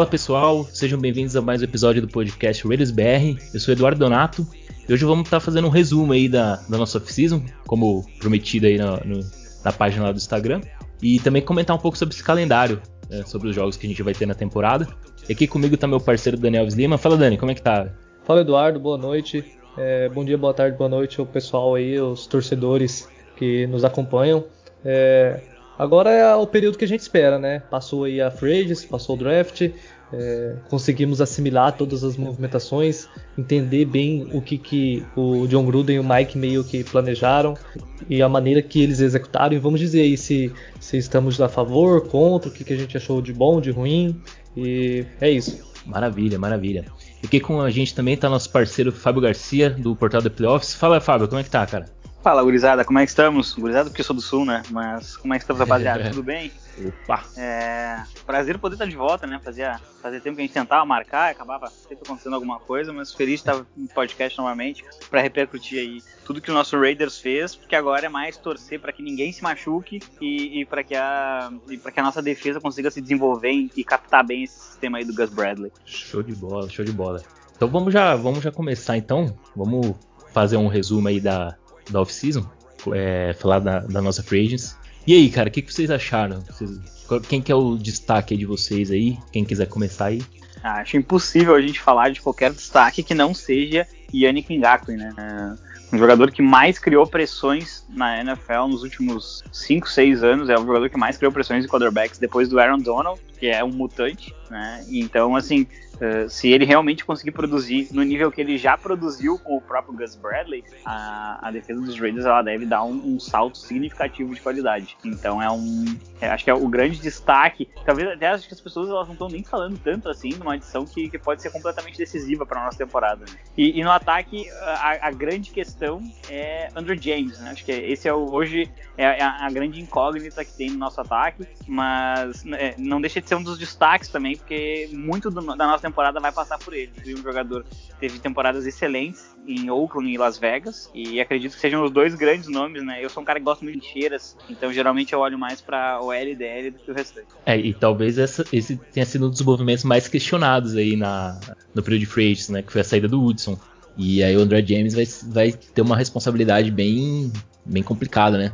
Fala pessoal, sejam bem-vindos a mais um episódio do podcast Raiders BR. Eu sou Eduardo Donato e hoje vamos estar fazendo um resumo aí da, da nossa off-season, como prometido aí na, no, na página lá do Instagram, e também comentar um pouco sobre esse calendário, né, sobre os jogos que a gente vai ter na temporada. E aqui comigo tá meu parceiro Daniel Lima. Fala Dani, como é que tá? Fala Eduardo, boa noite. É, bom dia, boa tarde, boa noite ao pessoal aí, os torcedores que nos acompanham. É, agora é o período que a gente espera, né? Passou aí a free passou o draft, é, conseguimos assimilar todas as movimentações, entender bem o que, que o John Gruden e o Mike meio que planejaram e a maneira que eles executaram. E vamos dizer aí se, se estamos a favor, contra, o que, que a gente achou de bom, de ruim. E é isso. Maravilha, maravilha. E aqui com a gente também está nosso parceiro Fábio Garcia, do Portal The Playoffs. Fala, Fábio, como é que tá, cara? Fala, gurizada, como é que estamos? Gurizada porque eu sou do Sul, né? Mas como é que estamos, rapaziada? Tudo bem? Opa! É, prazer poder estar de volta, né? Fazia, fazia tempo que a gente tentava marcar, acabava sempre acontecendo alguma coisa, mas feliz de estar no podcast novamente para repercutir aí tudo que o nosso Raiders fez, porque agora é mais torcer para que ninguém se machuque e, e para que, a, que a nossa defesa consiga se desenvolver e, e captar bem esse sistema aí do Gus Bradley. Show de bola, show de bola. Então vamos já, vamos já começar então. Vamos fazer um resumo aí da, da off-season, é, falar da, da, nossa free agents. E aí, cara, o que, que, vocês acharam? Vocês, quem que é o destaque de vocês aí? Quem quiser começar aí? Ah, acho impossível a gente falar de qualquer destaque que não seja Yannick Ngakwe, né? É um jogador que mais criou pressões na NFL nos últimos 5, 6 anos. É o jogador que mais criou pressões de quarterbacks depois do Aaron Donald, que é um mutante, né? Então, assim, Uh, se ele realmente conseguir produzir no nível que ele já produziu com o próprio Gus Bradley, a, a defesa dos Raiders ela deve dar um, um, salto significativo de qualidade. Então é um, é, acho que é o grande destaque. Talvez até acho que as pessoas elas não estão nem falando tanto assim de uma adição que, que pode ser completamente decisiva para nossa temporada. Né? E, e, no ataque a, a, grande questão é Andrew James, né? Acho que esse é o, hoje é, é a, a, grande incógnita que tem no nosso ataque, mas é, não deixa de ser um dos destaques também, porque muito do, da nossa temporada vai passar por ele. Foi um jogador que teve temporadas excelentes em Oakland e Las Vegas, e acredito que sejam os dois grandes nomes, né? Eu sou um cara que gosta muito de cheiras, então geralmente eu olho mais para o L e DL do que o restante. É, e talvez essa, esse tenha sido um dos movimentos mais questionados aí na, no período de free agents, né? Que foi a saída do Woodson. E aí o André James vai, vai ter uma responsabilidade bem, bem complicada, né?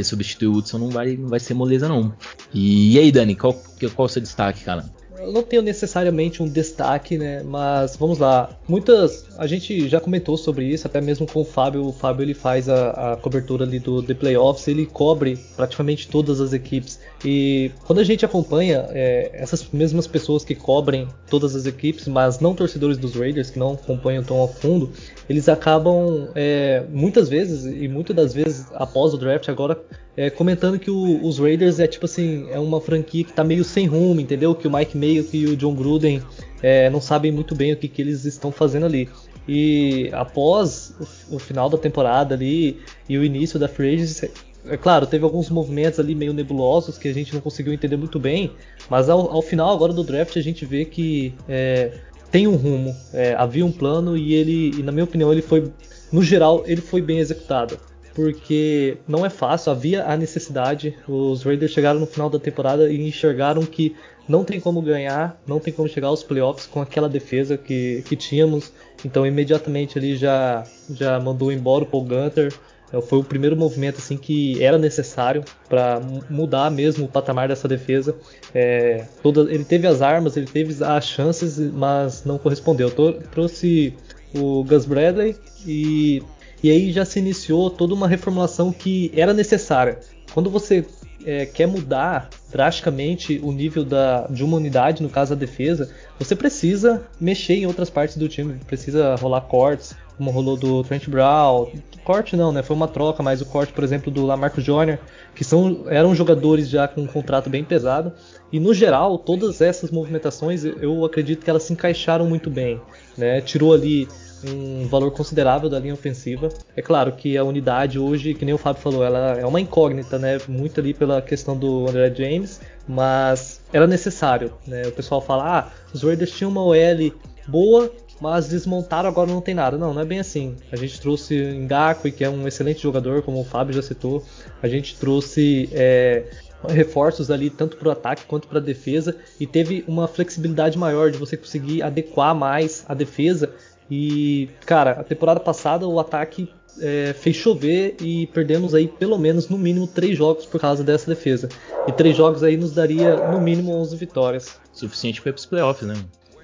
Porque substituir o Woodson não vai, não vai ser moleza, não. E, e aí, Dani, qual, qual o seu destaque, cara? eu não tenho necessariamente um destaque, né? Mas vamos lá. Muitas. A gente já comentou sobre isso, até mesmo com o Fábio. O Fábio ele faz a, a cobertura ali do The Playoffs, ele cobre praticamente todas as equipes. E quando a gente acompanha é, essas mesmas pessoas que cobrem todas as equipes, mas não torcedores dos Raiders, que não acompanham tão a fundo, eles acabam é, muitas vezes, e muitas das vezes após o draft, agora é, comentando que o, os Raiders é tipo assim, é uma franquia que tá meio sem rumo, entendeu? Que o Mike Mayo e o John Gruden é, não sabem muito bem o que, que eles estão fazendo ali. E após o, o, final da temporada ali e o início da free agency, é claro, teve alguns movimentos ali meio nebulosos que a gente não conseguiu entender muito bem, mas ao, ao final agora do draft a gente vê que é, tem um rumo, é, havia um plano e ele, e na minha opinião, ele foi, no geral, ele foi bem executado porque não é fácil, havia a necessidade. Os Raiders chegaram no final da temporada e enxergaram que não tem como ganhar, não tem como chegar aos playoffs com aquela defesa que, que tínhamos. Então imediatamente ali já, já mandou embora o Paul Gunter. É, foi o primeiro movimento assim que era necessário para mudar mesmo o patamar dessa defesa. É, toda, ele teve as armas, ele teve as chances, mas não correspondeu. trouxe o Gus Bradley e e aí já se iniciou toda uma reformulação que era necessária. Quando você é, quer mudar drasticamente o nível da, de uma unidade, no caso a defesa, você precisa mexer em outras partes do time, precisa rolar cortes, como rolou do Trent Brown. Corte não, né? Foi uma troca, mas o corte, por exemplo, do Lamarcus Jr., que são, eram jogadores já com um contrato bem pesado. E no geral, todas essas movimentações, eu acredito que elas se encaixaram muito bem. Né? Tirou ali um valor considerável da linha ofensiva. É claro que a unidade hoje, que nem o Fábio falou, ela é uma incógnita, né? Muito ali pela questão do André James, mas era necessário, né? O pessoal fala, ah, os Raiders tinham uma OL boa, mas desmontaram agora não tem nada. Não, não é bem assim. A gente trouxe Ngakwe, que é um excelente jogador, como o Fábio já citou. A gente trouxe é, reforços ali tanto para o ataque quanto para a defesa e teve uma flexibilidade maior de você conseguir adequar mais a defesa. E cara, a temporada passada o ataque é, fez chover e perdemos aí pelo menos no mínimo três jogos por causa dessa defesa. E três jogos aí nos daria no mínimo 11 vitórias. Suficiente para os playoffs, né?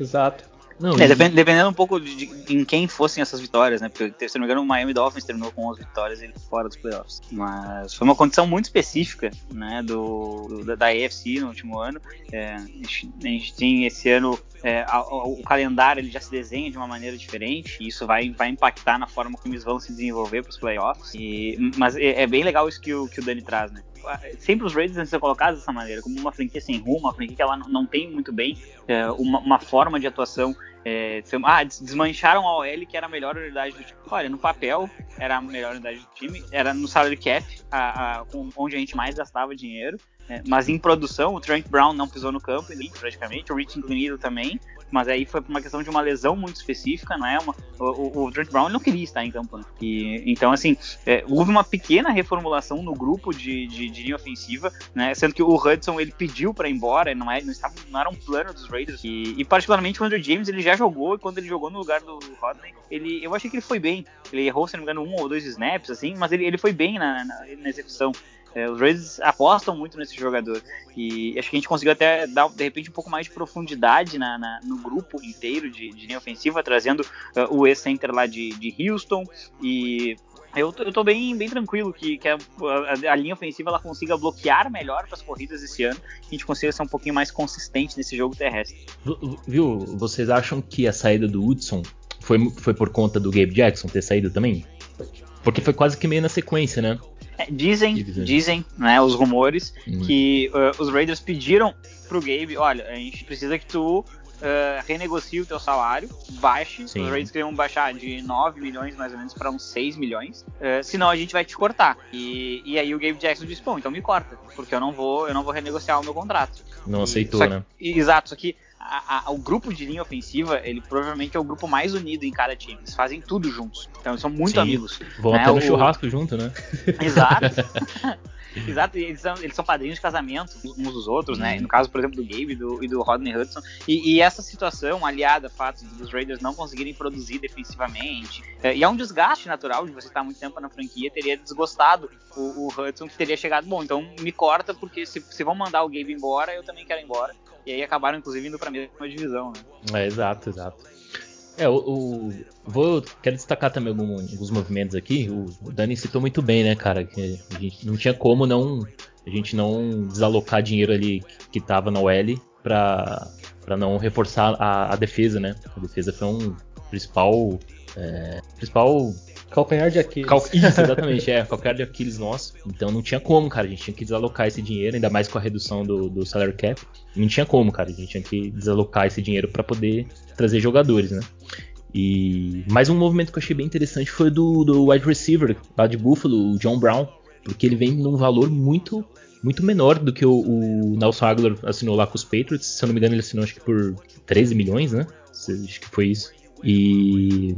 Exato. Não, é, depend, dependendo um pouco de, de, em quem fossem essas vitórias, né? Porque, se não me engano, o Miami Dolphins terminou com 11 vitórias ele fora dos playoffs. Mas foi uma condição muito específica, né? Do, do da, da AFC no último ano. É, a, gente, a, gente, tem esse ano é, a, a, o calendário ele já se desenha de uma maneira diferente e isso vai, vai impactar na forma como eles vão se desenvolver para os playoffs. E, mas é, é, bem legal isso que o, que o Dani traz, né? Sempre os Raiders vão ser colocados dessa maneira, como uma franquia sem rumo, uma franquia que ela não tem muito bem é, uma, uma, forma de atuação. É, ah, desmancharam a OL que era a melhor unidade do time. Olha, no papel era a melhor unidade do time, era no salary cap, a, a, onde a gente mais gastava dinheiro. É, mas em produção, o Trent Brown não pisou no campo, praticamente, o Rich Inclinido também mas aí foi uma questão de uma lesão muito específica, não é? Uma, o, o Trent Brown não queria estar em campo, né? E, então, assim, é, houve uma pequena reformulação no grupo de, de, de, linha ofensiva, né? Sendo que o Hudson ele pediu para ir embora, não, é, não, estava, não era um plano dos Raiders. E, e, particularmente o Andrew James ele já jogou e quando ele jogou no lugar do Rodney, ele, eu achei que ele foi bem. Ele errou, se não me engano, um ou dois snaps, assim, mas ele, ele foi bem na, na, na execução. É, os Raiders apostam muito nesse jogador. E acho que a gente conseguiu até dar, de repente, um pouco mais de profundidade na, na no grupo inteiro de, de linha ofensiva, trazendo uh, o ex-center lá de, de Houston. E eu, eu tô bem, bem tranquilo que, que a, a, a, linha ofensiva ela consiga bloquear melhor para as corridas esse ano, que a gente consiga ser um pouquinho mais consistente nesse jogo terrestre. Viu? Vocês acham que a saída do Hudson foi, foi por conta do Gabe Jackson ter saído também? Porque foi quase que meio na sequência, né? É, dizem, dizem, né, os rumores, uhum. que uh, os Raiders pediram pro Gabe, olha, a gente precisa que tu uh, renegocie o teu salário, baixe, Sim. os Raiders queriam baixar de 9 milhões mais ou menos para uns 6 milhões, uh, senão a gente vai te cortar. E, e aí o Gabe Jackson disse, bom, então me corta, porque eu não vou, eu não vou renegociar o meu contrato. Não e, aceitou, só, né? Exato, só que a, a, o grupo de linha ofensiva, ele provavelmente é o grupo mais unido em cada time. Eles fazem tudo juntos. Então eles são muito Sim, amigos. Vão né? até no o... churrasco junto, né? Exato. Exato, eles são, eles são padrinhos de casamento uns dos outros, né? No caso, por exemplo, do Gabe e do, e do Rodney Hudson. E, e, essa situação, aliada ao fato dos Raiders não conseguirem produzir defensivamente, é, e é um desgaste natural de você estar muito tempo na franquia, teria desgostado o, o Hudson, que teria chegado, bom, então me corta, porque se, se vão mandar o Gabe embora, eu também quero ir embora. E aí acabaram, inclusive, indo pra mesma divisão, né? É, exato, exato. É, o, o, vou quero destacar também alguns movimentos aqui. O, o, Dani citou muito bem, né, cara, que a gente não tinha como não a gente não desalocar dinheiro ali que estava na OL para para não reforçar a, a, defesa, né? A defesa foi um principal é, principal Calcanhar de Aquiles. Cal... Isso, exatamente, é, calcanhar de Aquiles nosso. Então não tinha como, cara. A gente tinha que desalocar esse dinheiro, ainda mais com a redução do, do salary cap. Não tinha como, cara. A gente tinha que desalocar esse dinheiro para poder trazer jogadores, né? E mais um movimento que eu achei bem interessante foi do, do wide receiver lá de Buffalo, o John Brown, porque ele vem num valor muito muito menor do que o, o Nelson Aguilar assinou lá com os Patriots. Se eu não me engano, ele assinou acho que por 13 milhões, né? Acho que foi isso. E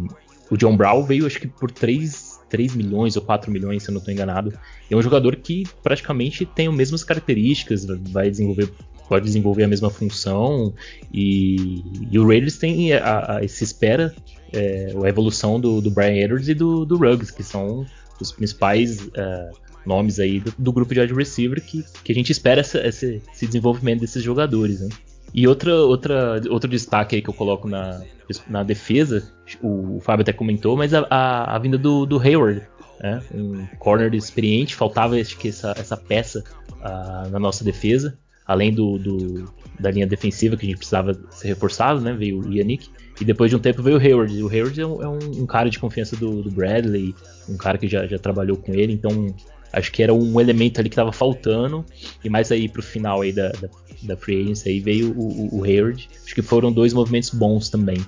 o John Brown veio, acho que por 3, 3 milhões ou 4 milhões, se eu não estou enganado. É um jogador que praticamente tem as mesmas características, vai desenvolver, pode desenvolver a mesma função. E, e o Raiders tem a, a, se espera é, a evolução do, do, Brian Edwards e do, do Ruggs, que são os principais uh, nomes aí do, do, grupo de wide receiver que, que a gente espera essa, esse, esse desenvolvimento desses jogadores. Né? E outra, outra, outro destaque aí que eu coloco na, na defesa, o, Fábio até comentou, mas a, a, a vinda do, do Hayward, né? um corner experiente, faltava acho que essa, essa peça uh, na nossa defesa, além do, do, da linha defensiva que a gente precisava ser reforçado, né? veio o Yannick, e depois de um tempo veio o Hayward. O Hayward é um, é um cara de confiança do, do, Bradley, um cara que já, já trabalhou com ele, então acho que era um elemento ali que estava faltando, e mais aí pro final aí da, da da Free Agency aí veio o, o, o Hayward. Acho que foram dois movimentos bons também.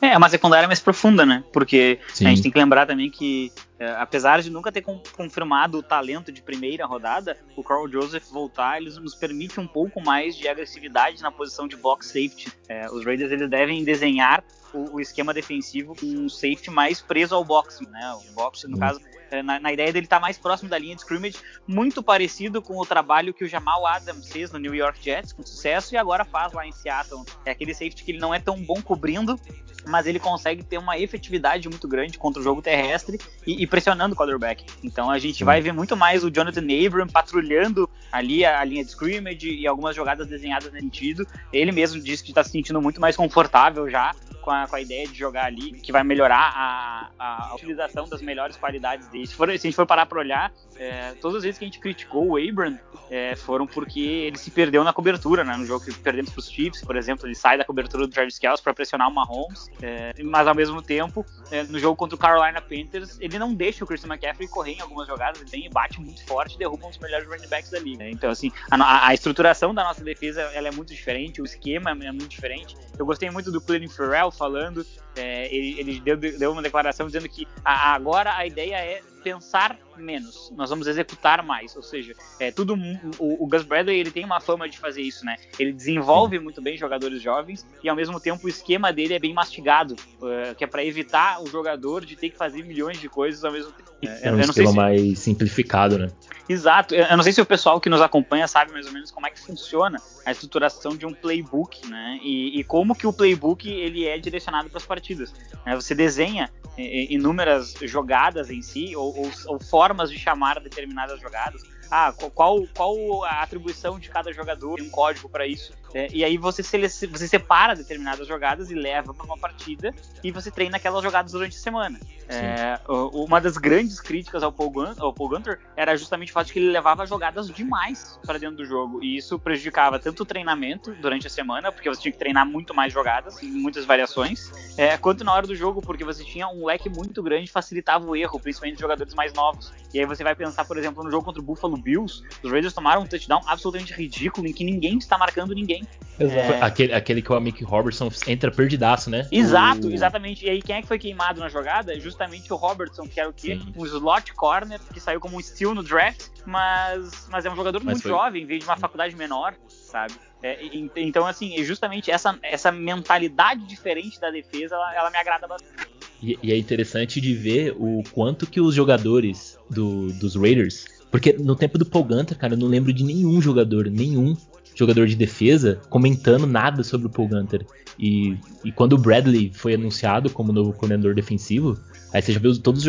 É, é uma secundária mais profunda, né? Porque Sim. a gente tem que lembrar também que, é, apesar de nunca ter com, confirmado o talento de primeira rodada, o Carl Joseph voltar, eles nos permite um pouco mais de agressividade na posição de box safety. É, os Raiders eles devem desenhar o, o, esquema defensivo com um safety mais preso ao box, né? O box, no caso, é, na, na, ideia dele estar tá mais próximo da linha de scrimmage, muito parecido com o trabalho que o Jamal Adams fez no New York Jets, com sucesso, e agora faz lá em Seattle. É aquele safety que ele não é tão bom cobrindo, mas ele consegue ter uma efetividade muito grande contra o jogo terrestre e, e pressionando o quarterback. Então a gente vai ver muito mais o Jonathan Abram patrulhando ali a, a, linha de scrimmage e algumas jogadas desenhadas nesse sentido. Ele mesmo disse que está se sentindo muito mais confortável já com a, com a, ideia de jogar ali, que vai melhorar a, a utilização das melhores qualidades dele. Se, for, se a gente for parar para olhar, é, todas as vezes que a gente criticou o Abram é, foram porque ele se perdeu na cobertura, né? No jogo que perdemos para os Chiefs, por exemplo, ele sai da cobertura do Travis Kelce para pressionar o Mahomes, é, mas ao mesmo tempo, é, no jogo contra o Carolina Panthers, ele não deixa o Christian McCaffrey correr em algumas jogadas, ele vem e bate muito forte e derruba um dos melhores running backs da liga. Então, assim, a, a, estruturação da nossa defesa ela é muito diferente, o esquema é muito diferente. Eu gostei muito do Cleveland Farrell falando, é, ele, ele deu, deu, uma declaração dizendo que a, agora a ideia é pensar menos, nós vamos executar mais. Ou seja, é tudo o, o, Gus Bradley ele tem uma fama de fazer isso, né? Ele desenvolve muito bem jogadores jovens e ao mesmo tempo o esquema dele é bem mastigado, uh, que é para evitar o jogador de ter que fazer milhões de coisas ao mesmo tempo. É, é um esquema se... mais simplificado, né? Exato. Eu não sei se o pessoal que nos acompanha sabe mais ou menos como é que funciona a estruturação de um playbook, né? E, e como que o playbook ele é direcionado para as partidas. Né? Você desenha inúmeras jogadas em si ou, ou, ou formas de chamar determinadas jogadas ah, qual, qual a atribuição de cada jogador, tem um código para isso. É, e aí você, você separa determinadas jogadas e leva para uma partida e você treina aquelas jogadas durante a semana. É, uma das grandes críticas ao Paul, Gunter, ao Paul Gunter era justamente o fato de que ele levava jogadas demais para dentro do jogo e isso prejudicava tanto o treinamento durante a semana, porque você tinha que treinar muito mais jogadas, muitas variações, é, quanto na hora do jogo, porque você tinha um leque muito grande facilitava o erro, principalmente de jogadores mais novos. E aí você vai pensar, por exemplo, no jogo contra o Buffalo Bills, os Raiders tomaram um touchdown absolutamente ridículo em que ninguém está marcando ninguém. É... Aquele, aquele que o Mick Robertson entra perdidaço, né? Exato, o... exatamente. E aí quem é que foi queimado na jogada? Justamente o Robertson, que era o quê? Sim. Um slot corner, que saiu como um steal no draft, mas, mas é um jogador mas muito foi... jovem, veio de uma faculdade menor, sabe? É, então, assim, justamente essa, essa mentalidade diferente da defesa, ela, ela me agrada bastante. E, e, é interessante de ver o quanto que os jogadores do, dos Raiders porque no tempo do Paul cara, eu não lembro de nenhum jogador, nenhum jogador de defesa comentando nada sobre o Paul Gunter. E, e quando o Bradley foi anunciado como novo coordenador defensivo, aí você já viu todos,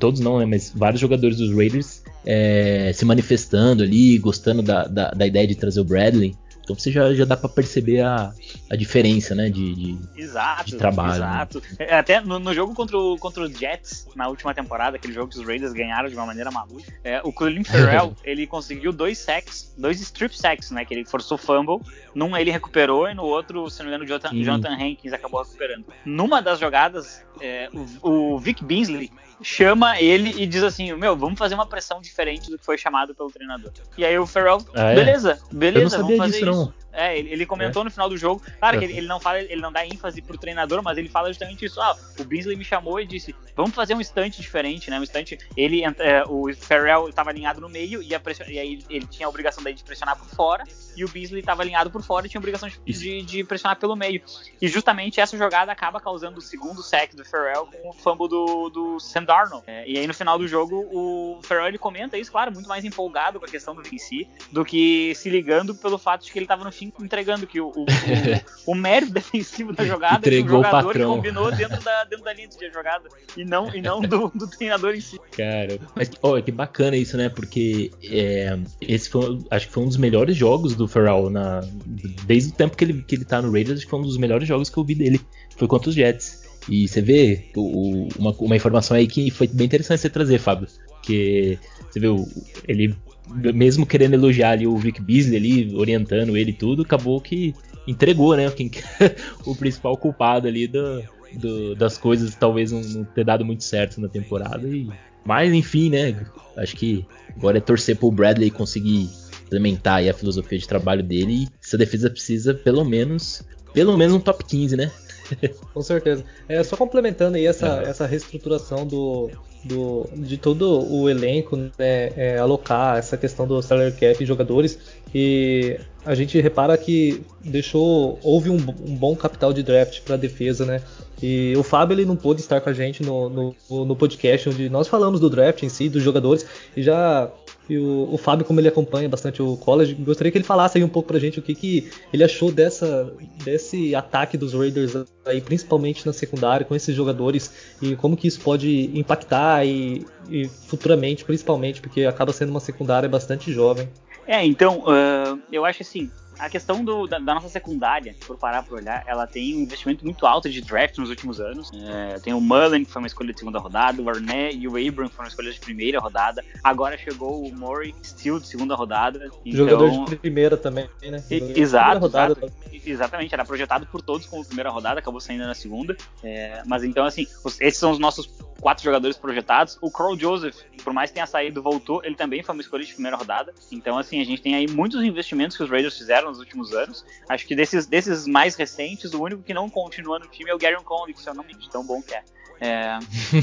todos não, né, mas vários jogadores dos Raiders é, se manifestando ali, gostando da, da, da ideia de trazer o Bradley. Então você já, já dá para perceber a, a diferença, né, de, de, exato, de trabalho. Né? Exato. Né? Até no, no, jogo contra o, contra o Jets, na última temporada, aquele jogo que os Raiders ganharam de uma maneira maluca, é, o Clelin Ferrell, ele conseguiu dois sacks, dois strip sacks, né, que ele forçou fumble. Num ele recuperou e no outro, se não me engano, o Jonathan, Jonathan Hankins acabou recuperando. Numa das jogadas, é, o, o Vic Beasley chama ele e diz assim: Meu, vamos fazer uma pressão diferente do que foi chamado pelo treinador. E aí o Farrell, ah, é? beleza, beleza, vamos fazer disso, isso. Não. É, ele, ele comentou é. no final do jogo. Claro que ele, ele, não fala, ele não dá ênfase pro treinador, mas ele fala justamente isso. Ah, o Beasley me chamou e disse: vamos fazer um instante diferente, né? Um instante. Ele, é, o Farrell estava alinhado no meio e, e, aí ele tinha a obrigação daí de pressionar por fora, e o Beasley estava alinhado por fora e tinha a obrigação de, de, de, pressionar pelo meio. E justamente essa jogada acaba causando o segundo sec do Farrell com o fumble do, do Sam Darnold. É, e aí no final do jogo, o Farrell ele comenta isso, claro, muito mais empolgado com a questão do VC do que se ligando pelo fato de que ele estava no fim entregando que o, o, o, o mérito defensivo da jogada Entregou que o jogador o combinou dentro da, dentro da linha de jogada e não, e não do, do treinador em si. Cara, mas oh, que bacana isso, né? Porque é, esse foi, acho que foi um dos melhores jogos do Ferrell na, desde o tempo que ele, que ele tá no Raiders, acho que foi um dos melhores jogos que eu vi dele. Foi contra os Jets. E você vê o, uma, uma informação aí que foi bem interessante você trazer, Fábio. Que você vê, ele mesmo querendo elogiar ali o Vic Beasley ali, orientando ele e tudo, acabou que entregou, né? Quem, o principal culpado ali do, do, das coisas talvez não, não, ter dado muito certo na temporada. E, mas enfim, né? Acho que agora é torcer pro Bradley conseguir implementar a filosofia de trabalho dele. E essa defesa precisa pelo menos, pelo menos um top 15, né? Com certeza. É, só complementando aí essa, é. essa reestruturação do, do, de todo o elenco, né, é, alocar essa questão do salary cap e jogadores, e a gente repara que deixou houve um, um bom capital de draft para a defesa, né? E o Fábio ele não pôde estar com a gente no, no, no, podcast onde nós falamos do draft em si, dos jogadores, e já e o, o, Fábio, como ele acompanha bastante o college, gostaria que ele falasse aí um pouco pra gente o que, que ele achou dessa, desse ataque dos Raiders aí, principalmente na secundária, com esses jogadores, e como que isso pode impactar e, e futuramente, principalmente, porque acaba sendo uma secundária bastante jovem. É, então, uh, eu acho assim, a questão do, da, da, nossa secundária, por parar por olhar, ela tem um investimento muito alto de draft nos últimos anos. É, tem o Mullen, que foi uma escolha de segunda rodada, o Arnett e o Abram, que foram escolhas de primeira rodada. Agora chegou o Murray, Steele, de segunda rodada. Então... Jogador de primeira também, né? exato, rodada, exato. Exatamente, era projetado por todos como primeira rodada, acabou saindo na segunda. É, mas então, assim, os, esses são os nossos quatro jogadores projetados. O Carl Joseph, por mais que tenha saído, voltou, ele também foi uma escolha de primeira rodada. Então, assim, a gente tem aí muitos investimentos que os Raiders fizeram nos últimos anos. Acho que desses, desses mais recentes, o único que não continua no time é o Gary Conley, que se eu não me engano, tão bom que é. É...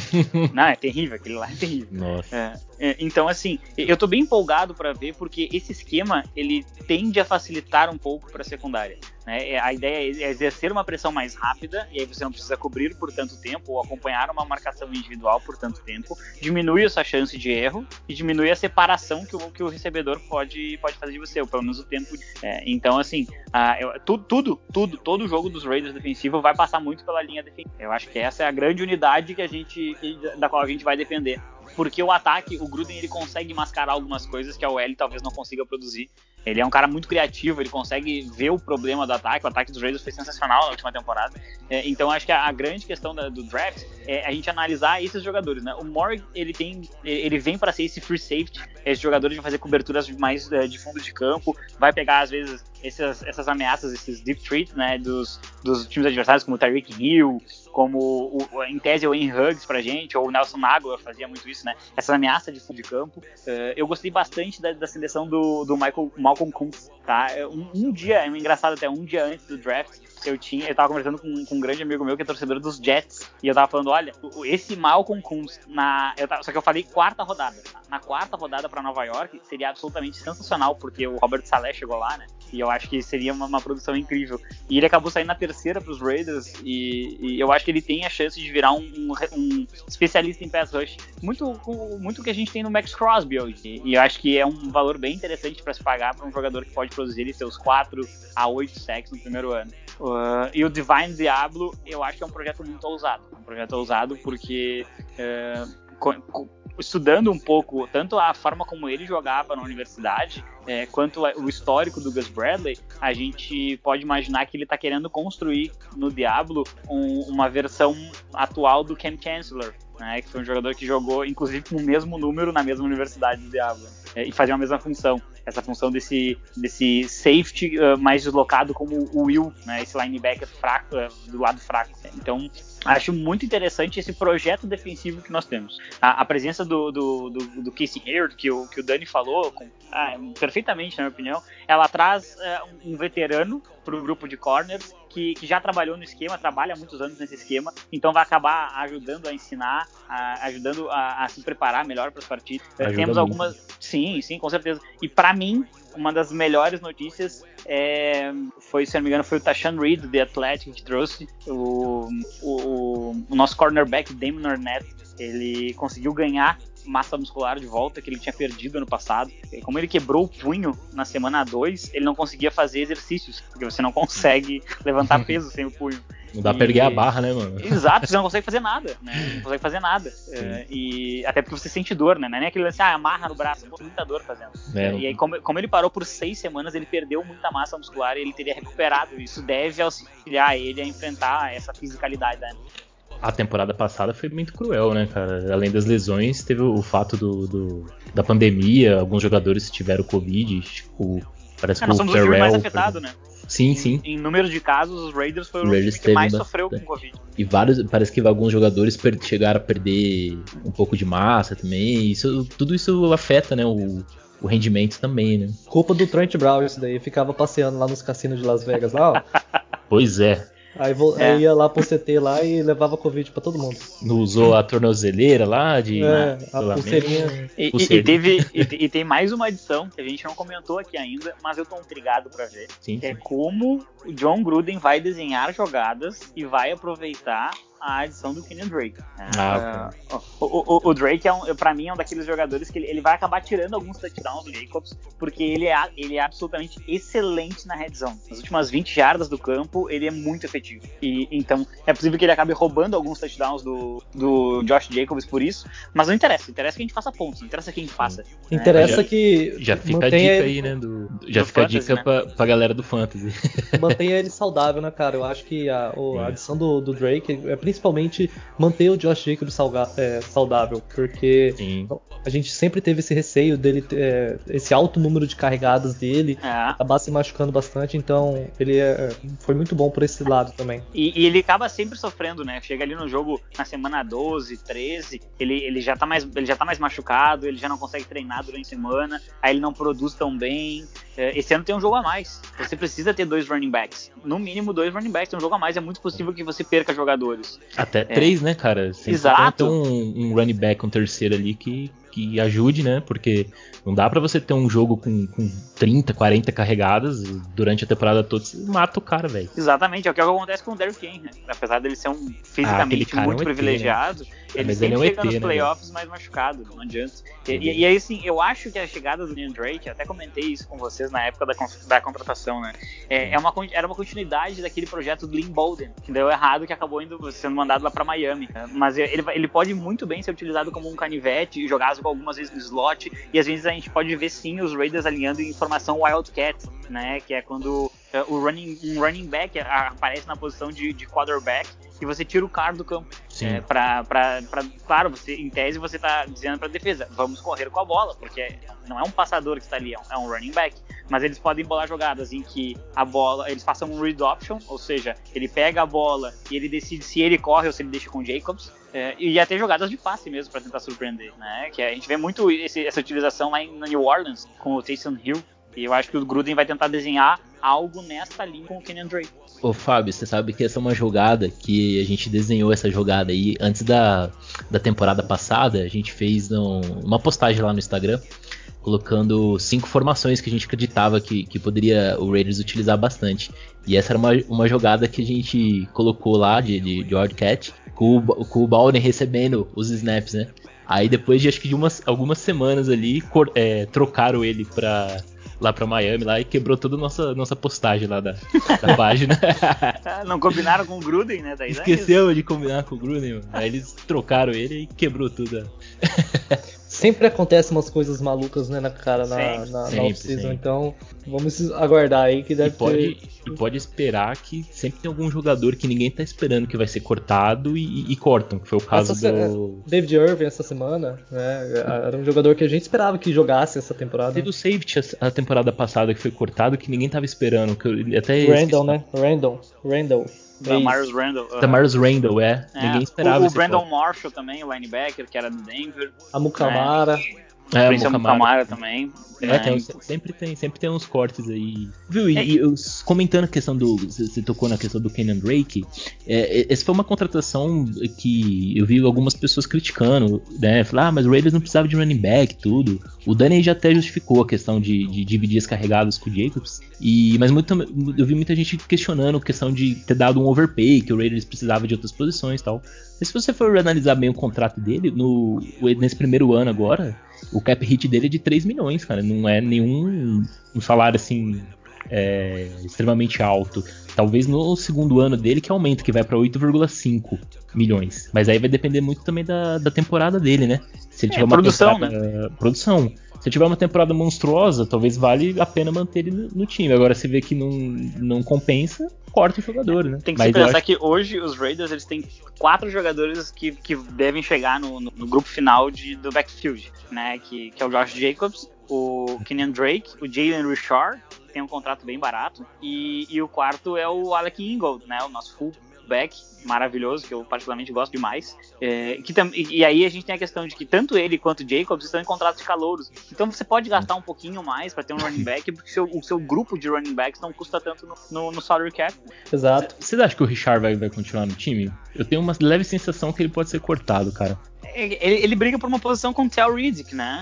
não, é terrível, aquele lá é terrível. É, é, então, assim, eu tô bem empolgado para ver, porque esse esquema ele tende a facilitar um pouco para a secundária. Né? É, a ideia é exercer uma pressão mais rápida, e aí você não precisa cobrir por tanto tempo ou acompanhar uma marcação individual por tanto tempo, diminui essa chance de erro e diminui a separação que o, que o recebedor pode, pode fazer de você, ou pelo menos o tempo. É, então, assim, a, eu, tudo, tudo, tudo, todo o jogo dos Raiders defensivo vai passar muito pela linha defensiva. Eu acho que essa é a grande unidade que a gente, que, da qual a gente vai defender porque o ataque, o Gruden ele consegue mascarar algumas coisas que a OL talvez não consiga produzir. Ele é um cara muito criativo, ele consegue ver o problema do ataque. O ataque dos Raiders foi sensacional na última temporada. É, então acho que a, a grande questão da, do draft é a gente analisar esses jogadores, né? O Morg ele tem, ele vem para ser esse free safety, esse jogador de fazer coberturas mais é, de fundo de campo, vai pegar às vezes essas, essas ameaças, esses deep threats, né, dos, dos times adversários, como o Tyreek Hill, como o, em tese o Wayne Huggs pra gente, ou o Nelson Nagler fazia muito isso, né? Essa ameaça de fundo de campo. Uh, eu gostei bastante da, da seleção do, do Michael, Malcolm Kuntz, tá? Um, um dia, é engraçado até, um dia antes do draft, eu tinha, eu tava conversando com, com, um grande amigo meu que é torcedor dos Jets, e eu tava falando, olha, esse Malcolm Kuntz, na, tava, só que eu falei quarta rodada, na quarta rodada para Nova York, seria absolutamente sensacional, porque o Robert Saleh chegou lá, né, e eu acho que seria uma, uma produção incrível. E ele acabou saindo na terceira para os Raiders e, e, eu acho que ele tem a chance de virar um, um, um especialista em pass rush, muito muito que a gente tem no Max Crosby hoje. E, eu acho que é um valor bem interessante para se pagar para um jogador que pode produzir seus 4 a 8 sacks no primeiro ano. Uh, e o Divine Diablo, eu acho que é um projeto muito ousado. Um projeto ousado porque uh, estudando um pouco tanto a forma como ele jogava na universidade, é, quanto o histórico do Gus Bradley, a gente pode imaginar que ele está querendo construir no Diablo um, uma versão atual do Ken Chancellor, né, que foi um jogador que jogou, inclusive, com o mesmo número na mesma universidade do Diablo, é, e fazia a mesma função essa função desse, desse safety uh, mais deslocado como o Will, né, esse linebacker fraco, uh, do lado fraco. Então, acho muito interessante esse projeto defensivo que nós temos. A, a presença do, do, do, do Casey Hayward, que o, que o Dani falou, com, ah, perfeitamente, na minha opinião, ela traz uh, um veterano para o grupo de corners que, que, já trabalhou no esquema, trabalha há muitos anos nesse esquema, então vai acabar ajudando a ensinar, a, ajudando a, a, se preparar melhor para as partidas. Ajuda Temos algumas. Muito. Sim, sim, com certeza. E para mim, uma das melhores notícias é, foi, se não me engano, foi o Tashan Reed, do The Athletic, que trouxe o, o, o nosso cornerback, Damon Arnett. Ele conseguiu ganhar massa muscular de volta que ele tinha perdido ano passado. E como ele quebrou o punho na semana 2, ele não conseguia fazer exercícios, porque você não consegue levantar peso sem o punho. Não dá e... pra erguer a barra, né, mano? Exato, você não consegue fazer nada, né? Não consegue fazer nada. É, e até porque você sente dor, né? Não é nem aquele lance, ah, amarra no braço, muita dor fazendo. É, e aí, como, como ele parou por seis semanas, ele perdeu muita massa muscular e ele teria recuperado. Isso deve auxiliar ele a enfrentar essa fisicalidade, né? A temporada passada foi muito cruel, né, cara? Além das lesões, teve o fato do, do da pandemia, alguns jogadores tiveram Covid, tipo, parece é, que o Terrell, o mais afetado, né? Sim, sim. Em, em número de casos, os Raiders foi o Raiders time que mais bastante. sofreu com Covid. E vários, parece que alguns jogadores chegaram a perder um pouco de massa também. Isso, tudo isso afeta, né, o, o rendimento também, né? Culpa do Trent Brown isso daí, ficava passeando lá nos cassinos de Las Vegas lá, ó. pois é. Aí, é. aí ia lá pro CT lá e levava Covid pra todo mundo. Não usou a tornozeleira lá de. É, a pulseirinha. E, e, e teve, e, e, tem mais uma adição que a gente não comentou aqui ainda, mas eu tô intrigado pra ver. Sim, que é sim. é como o John Gruden vai desenhar jogadas e vai aproveitar a adição do Kenyon Drake. Ah, uh, o, o, o, Drake, é um, pra mim, é um daqueles jogadores que ele, ele, vai acabar tirando alguns touchdowns do Jacobs, porque ele é, ele é absolutamente excelente na red zone. Nas últimas 20 jardas do campo, ele é muito efetivo. E Então, é possível que ele acabe roubando alguns touchdowns do, do Josh Jacobs por isso, mas não interessa. Interessa que a gente faça pontos, não interessa quem faça. Interessa já, que. Já fica a dica ele... aí, né? Do, já do fica fantasy, a dica né? pra, pra galera do Fantasy. Mantenha ele saudável, né, cara? Eu acho que a, a adição do, do Drake é principalmente manter o Josh Jacobs é, saudável, porque Sim. a gente sempre teve esse receio dele, é, esse alto número de carregadas dele, é. acabar se machucando bastante, então ele é, foi muito bom por esse lado também. E, e, ele acaba sempre sofrendo, né? Chega ali no jogo na semana 12, 13, ele, ele, já tá mais, ele já tá mais machucado, ele já não consegue treinar durante a semana, aí ele não produz tão bem. É, esse ano tem um jogo a mais. Você precisa ter dois running backs. No mínimo dois running backs. Tem um jogo a mais. É muito possível que você perca jogadores. Até é. três, né, cara? Sempre Exato. Tem um, um running back, um terceiro ali que, que ajude, né? Porque não dá para você ter um jogo com, com 30, 40 carregadas durante a temporada toda, você mata o cara, velho. Exatamente, é o que acontece com o Derrick Henry, né? Apesar dele ser um fisicamente ah, muito é um privilegiado, né? Ele sempre ele é um chega ET, nos né, playoffs né, mais machucado, não adianta. E, e, e, aí, assim, eu acho que a chegada do Leon Drake, até comentei isso com vocês na época da, da contratação, né? É, é uma, era uma continuidade daquele projeto do Lynn Bolden, que deu errado, que acabou indo, sendo mandado lá para Miami. Né? Mas ele, ele pode muito bem ser utilizado como um canivete e jogar algumas vezes no slot, e às vezes a gente pode ver sim os Raiders alinhando em formação Wildcat, né? Que é quando o running, um running back aparece na posição de, de quarterback e você tira o cara do campo. Sim. É, pra, pra, pra, claro, você, em tese você está dizendo para defesa, vamos correr com a bola, porque não é um passador que está ali, é um running back. Mas eles podem bolar jogadas em que a bola, eles façam um read option, ou seja, ele pega a bola e ele decide se ele corre ou se ele deixa com o Jacobs. É, e até jogadas de passe mesmo para tentar surpreender, né? Que a gente vê muito esse, essa utilização lá em New Orleans com o Taysom Hill. E eu acho que o Gruden vai tentar desenhar algo nesta linha com o Kenyan Drake. Ô Fábio, você sabe que essa é uma jogada que a gente desenhou essa jogada aí antes da, da temporada passada. A gente fez um, uma postagem lá no Instagram colocando cinco formações que a gente acreditava que, que poderia o Raiders utilizar bastante. E essa era uma, uma jogada que a gente colocou lá de, de, de Wildcat, com o, com o Baldwin recebendo os snaps, né? Aí depois de acho que de umas, algumas semanas ali, cor, é, trocaram ele pra, lá pra Miami lá e quebrou toda a nossa, nossa postagem lá da, da página. Não combinaram com o Gruden, né? Daí é Esqueceu de combinar com o Gruden, mano. Aí eles trocaram ele e quebrou tudo. sempre acontecem umas coisas malucas, né, na cara, na, sempre, na, na off-season. Então, vamos aguardar aí que deve e pode, ter... E pode esperar que sempre tem algum jogador que ninguém tá esperando que vai ser cortado e, e cortam, que foi o caso essa, do... David Irving essa semana, né, era um jogador que a gente esperava que jogasse essa temporada. Teve o safety a temporada passada que foi cortado, que ninguém tava esperando, que até... Randall, né, Randall, Randall. Damaris Randall. Uh, Damaris Randall, é. é. Ninguém esperava. O, o Brandon Marshall também, o linebacker, que era do Denver. A Mukamara. É, é Mukamara também. É, tem, sempre, tem, sempre tem uns cortes aí. Viu? E, é. e comentando a questão do. Você tocou na questão do Kenyan Drake. É, é, essa foi uma contratação que eu vi algumas pessoas criticando, né? Falar, ah, mas o Raiders não precisava de running back, tudo. O Danny já até justificou a questão de, de dividir as carregadas com o Jacobs. E, mas muito, eu vi muita gente questionando a questão de ter dado um overpay, que o Raiders precisava de outras posições e tal. Mas se você for analisar bem o contrato dele, no, nesse primeiro ano agora, o cap hit dele é de 3 milhões, cara não é nenhum um salário assim é, extremamente alto. Talvez no segundo ano dele que aumenta, que vai para 8,5 milhões. Mas aí vai depender muito também da, da temporada dele, né? Se ele é, tiver uma produção, né? produção. Se tiver uma temporada monstruosa, talvez vale a pena manter ele no, no time. Agora, se vê que não, não compensa, corta o jogador, né? Tem que Mas se pensar acho... que hoje os Raiders eles têm quatro jogadores que, que devem chegar no, no, no grupo final de, do backfield, né? Que, que é o Josh Jacobs, o Kenyan Drake, o Jalen Richard, que tem um contrato bem barato, e, e o quarto é o Alec Ingold, né? O nosso full back maravilhoso, que eu particularmente gosto demais. É, que e, aí a gente tem a questão de que tanto ele quanto Jacobs estão em contratos de calouros. Então você pode gastar um pouquinho mais para ter um running back, porque seu, o seu grupo de running backs não custa tanto no, no, no salary cap. Exato. Vocês acham que o Richard vai, vai continuar no time? Eu tenho uma leve sensação que ele pode ser cortado, cara. Ele, ele briga por uma posição com o Tel Riddick, né?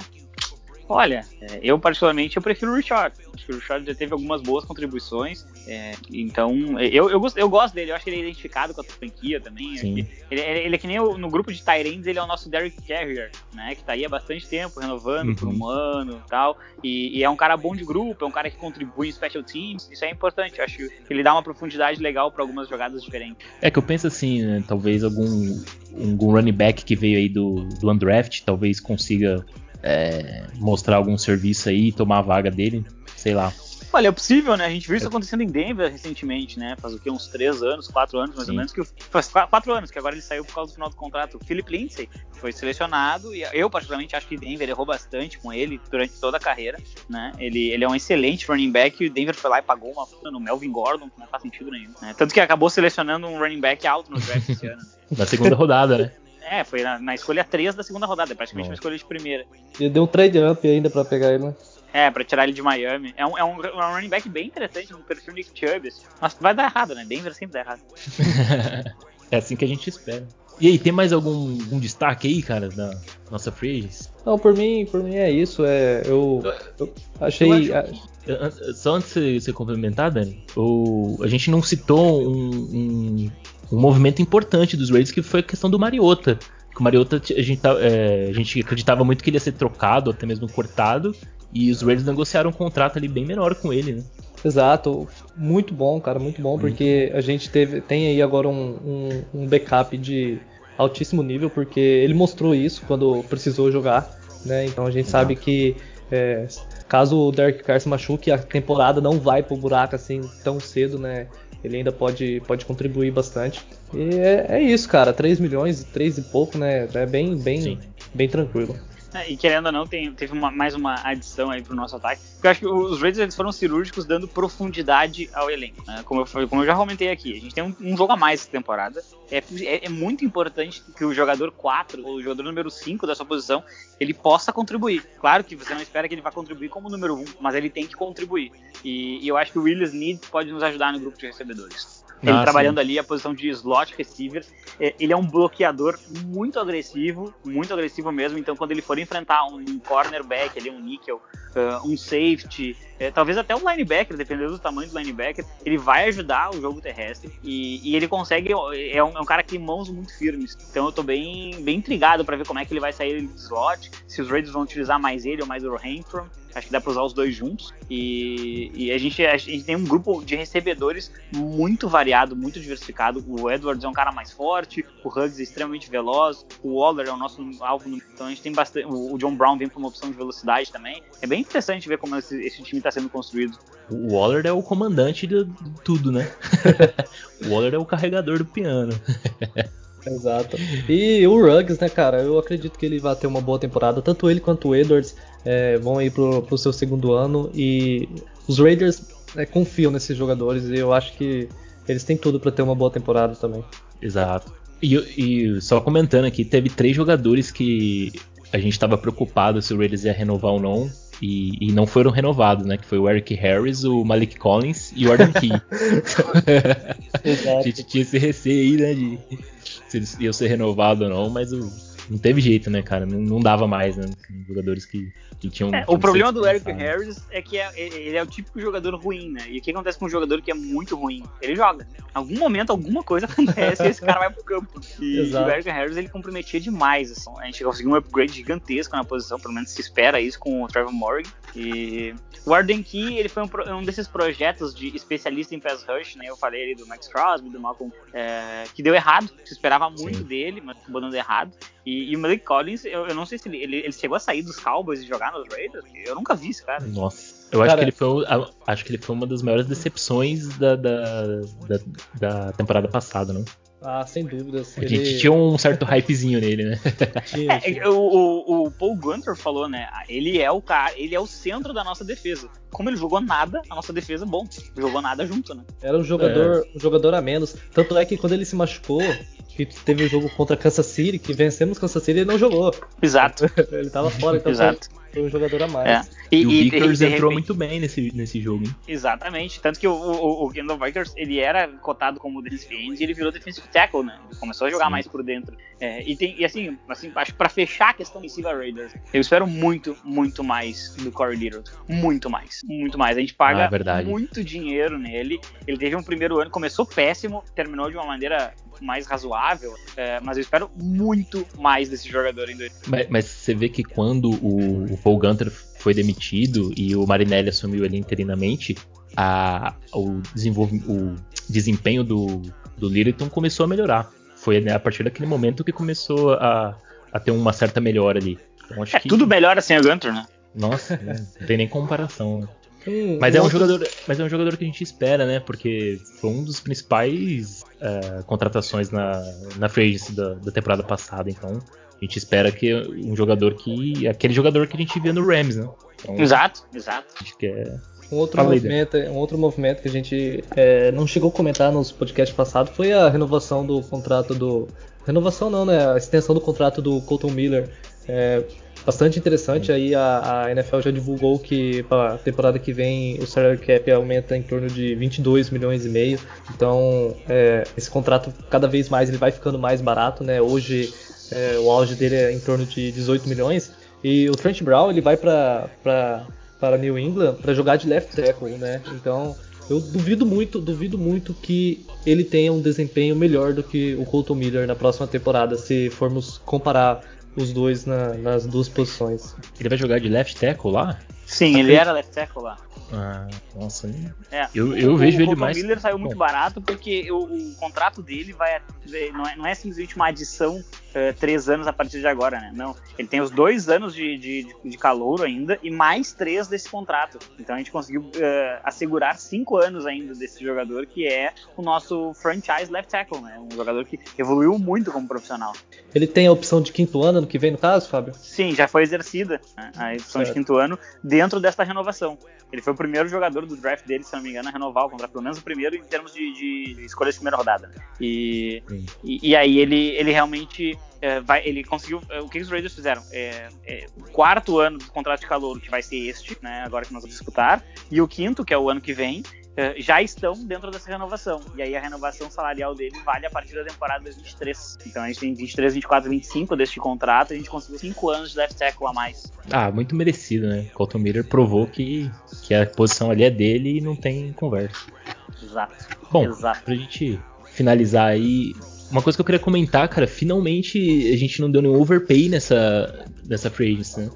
Olha, é, eu particularmente eu prefiro o Richard. Acho que o Richard já teve algumas boas contribuições. É, então, eu, eu, eu, gosto dele. Eu acho que ele é identificado com a franquia também. Ele, ele, ele, é que nem o, no grupo de Tyrants, ele é o nosso Derek Carrier, né? Que tá aí há bastante tempo, renovando uhum. por um ano e tal. E, e, é um cara bom de grupo, é um cara que contribui em special teams. Isso é importante. Eu acho que ele dá uma profundidade legal para algumas jogadas diferentes. É que eu penso assim, né, talvez algum, algum running back que veio aí do, do undraft talvez consiga é, mostrar algum serviço aí e tomar a vaga dele, sei lá. Olha, é possível, né? A gente viu isso acontecendo em Denver recentemente, né? Faz o quê? Uns três anos, quatro anos mais Sim. ou menos. Que faz quatro anos, que agora ele saiu por causa do final do contrato. O Philip Lindsay foi selecionado e eu, particularmente, acho que Denver errou bastante com ele durante toda a carreira, né? Ele, ele é um excelente running back e o Denver foi lá e pagou uma puta no Melvin Gordon, que não faz sentido nenhum. Né? Tanto que acabou selecionando um running back alto no draft esse ano. Na segunda rodada, né? É, foi na, na escolha 3 da segunda rodada, praticamente uma escolha de primeira. E deu um trade up ainda pra pegar ele, né? É, pra tirar ele de Miami. É um, é um, um running back bem interessante no perfil de Chubb. Mas vai dar errado, né? Denver sempre dá errado. é assim que a gente espera. E aí, tem mais algum, algum destaque aí, cara, da nossa free Não, por mim, por mim é isso. É, eu, eu achei. Eu acho, só antes de você complementar, Dani, o, a gente não citou um, um um movimento importante dos Raiders que foi a questão do Mariota. O Mariota a gente, tá, é, a gente acreditava muito que ele ia ser trocado, até mesmo cortado, e os Raiders negociaram um contrato ali bem menor com ele, né? Exato, muito bom, cara, muito bom, porque a gente teve, tem aí agora um, um, um backup de altíssimo nível, porque ele mostrou isso quando precisou jogar, né? Então a gente sabe que é, caso o Derek Carr se machuque, a temporada não vai pro buraco assim tão cedo, né? Ele ainda pode, pode contribuir bastante. E é, é isso, cara. 3 milhões, 3 e pouco, né? É bem, bem, bem tranquilo. É, e querendo ou não, tem, teve uma, mais uma adição aí pro nosso ataque. Eu acho que os Raiders eles foram cirúrgicos dando profundidade ao elenco. Né? Como, eu, como eu já comentei aqui, a gente tem um, um jogo a mais essa temporada. É, é, é, muito importante que o jogador 4, ou o jogador número 5 da sua posição, ele possa contribuir. Claro que você não espera que ele vá contribuir como número 1, mas ele tem que contribuir. E, e eu acho que o Willis Need pode nos ajudar no grupo de recebedores. Ele ah, trabalhando sim. ali a posição de slot receiver. É, ele é um bloqueador muito agressivo, muito agressivo mesmo. Então, quando ele for enfrentar um cornerback, ali, um nickel, uh, um safety, é, talvez até um linebacker, dependendo do tamanho do linebacker, ele vai ajudar o jogo terrestre. E, e ele consegue. É um, é um, cara que tem mãos muito firmes. Então, eu tô bem, bem intrigado para ver como é que ele vai sair do slot. Se os Raiders vão utilizar mais ele ou mais o Renfro. Acho que dá para usar os dois juntos. E, e a, gente, a, gente, tem um grupo de recebedores muito variado, muito diversificado. O Edwards é um cara mais forte, o Huggs é extremamente veloz, o Waller é o nosso alvo. Então a gente tem bastante. O John Brown vem para uma opção de velocidade também. É bem interessante ver como esse, esse time está sendo construído. O Waller é o comandante de, de tudo, né? o Waller é o carregador do piano. Exato. E o Ruggs, né, cara? Eu acredito que ele vai ter uma boa temporada. Tanto ele quanto o Edwards é, vão aí pro, pro seu segundo ano. E os Raiders é, confiam nesses jogadores e eu acho que eles têm tudo para ter uma boa temporada também. Exato. E, e, só comentando aqui, teve três jogadores que a gente estava preocupado se o Raiders ia renovar ou não. E, e, não foram renovados, né? Que foi o Eric Harris, o Malik Collins e o Arden Key. a gente tinha esse receio aí, né? De se eles iam ser renovados ou não, mas o, não teve jeito, né, cara? Não, não dava mais, né? Jogadores que, que tinham. É, o problema do Eric Harris é que é, ele é o típico jogador ruim, né? E o que acontece com um jogador que é muito ruim? Ele joga. Em algum momento, alguma coisa acontece e esse cara vai pro campo. E, e, o Eric Harris ele comprometia demais. Assim. A gente conseguiu um upgrade gigantesco na posição, pelo menos se espera isso com o Trevor Morgan. E o Arden Key, ele foi um, um, desses projetos de especialista em pass rush, né? Eu falei ali do Max Crosby, do Malcolm, é, que deu errado. Se esperava muito Sim. dele, mas acabou dando errado. E, e, o Malik Collins, eu, eu não sei se ele, ele, ele, chegou a sair dos Cowboys e jogar nos Raiders. Eu nunca vi esse cara. Nossa. Eu acho que ele foi, acho que ele foi uma das maiores decepções da, da, da, da temporada passada, não? Ah, sem dúvidas. A gente tinha um certo hypezinho nele, né? Tinha, é, tinha. O, o, Paul Gunter falou, né? Ele é o cara, ele é o centro da nossa defesa. Como ele jogou nada, a nossa defesa, bom, jogou nada junto, né? Era um jogador, é. um jogador a menos. Tanto é que quando ele se machucou, que teve o um jogo contra Kansas City, que vencemos Kansas City, ele não jogou. Exato. ele tava fora, então Exato. Foi um jogador a mais. É. E, e, o Vickers entrou muito bem nesse, nesse jogo. Hein? Exatamente. Tanto que o, o, o Kendall Vickers, ele era cotado como defensive end e ele virou defensive tackle, né? Ele começou a jogar Sim. mais por dentro. É, e, tem, e assim, assim, acho que pra fechar a questão defensiva Raiders, eu espero muito, muito mais do Corey Little. Muito mais. Muito mais. A gente paga ah, muito dinheiro nele. Ele teve um primeiro ano, começou péssimo, terminou de uma maneira mais razoável, é, mas eu espero muito mais desse jogador ainda. Mas, mas você vê que quando o, o Paul Gunter foi demitido e o Marinelli assumiu ele interinamente, a, o, o desempenho do, do Littleton começou a melhorar. Foi né, a partir daquele momento que começou a, a ter uma certa melhora ali. Então, é, que... tudo melhora sem o Gunter, né? Nossa, não tem nem comparação. Mas é um jogador, mas é um jogador que a gente espera, né? Porque foi um dos principais uh, contratações na, na free agency da, da, temporada passada. Então a gente espera que um jogador que. aquele jogador que a gente via no Rams, né? Então, exato, exato. Acho que é. Um outro, movimento, um outro movimento que a gente é, não chegou a comentar nos podcasts passados foi a renovação do contrato do. Renovação não, né? A extensão do contrato do Colton Miller. É, bastante interessante. Aí a, a, NFL já divulgou que para a temporada que vem o salary cap aumenta em torno de 22 milhões e meio. Então é, esse contrato cada vez mais ele vai ficando mais barato, né? Hoje é, o auge dele é em torno de 18 milhões. E o Trent Brown ele vai para para New England para jogar de left tackle, né? Então eu duvido muito, duvido muito que ele tenha um desempenho melhor do que o Colton Miller na próxima temporada, se formos comparar os dois na, nas duas posições. Ele vai jogar de left tackle lá? Sim, tá ele era left tackle lá. Ah, nossa, é, eu, eu o, vejo o ele mais. O Miller saiu muito Bom. barato porque o, o, contrato dele vai não é, não é simplesmente uma adição uh, três anos a partir de agora, né? Não, ele tem os dois anos de, de, de calouro ainda e mais três desse contrato. Então a gente conseguiu uh, assegurar cinco anos ainda desse jogador que é o nosso franchise left tackle, né? Um jogador que evoluiu muito como profissional. Ele tem a opção de quinto ano no que vem no caso, Fábio? Sim, já foi exercida né? a opção certo. de quinto ano dentro desta renovação. Ele foi o primeiro jogador do draft dele, se não me engano, a renovar o contrato, pelo menos o primeiro em termos de, de escolha de primeira rodada. E, e, e, aí ele, ele realmente é, vai, ele conseguiu. É, o que os Raiders fizeram? É, o quarto ano do contrato de calor, que vai ser este, né, agora que nós vamos disputar, e o quinto, que é o ano que vem, já estão dentro dessa renovação. E aí a renovação salarial dele vale a partir da temporada 23. Então a gente tem 23, 24, 25 deste contrato. A gente conseguiu 5 anos de left tackle a mais. Ah, muito merecido, né? Colton Miller provou que, que a posição ali é dele e não tem conversa. Exato. Bom, Exato. pra gente finalizar aí, uma coisa que eu queria comentar, cara, finalmente a gente não deu nenhum overpay nessa, nessa free agency, né?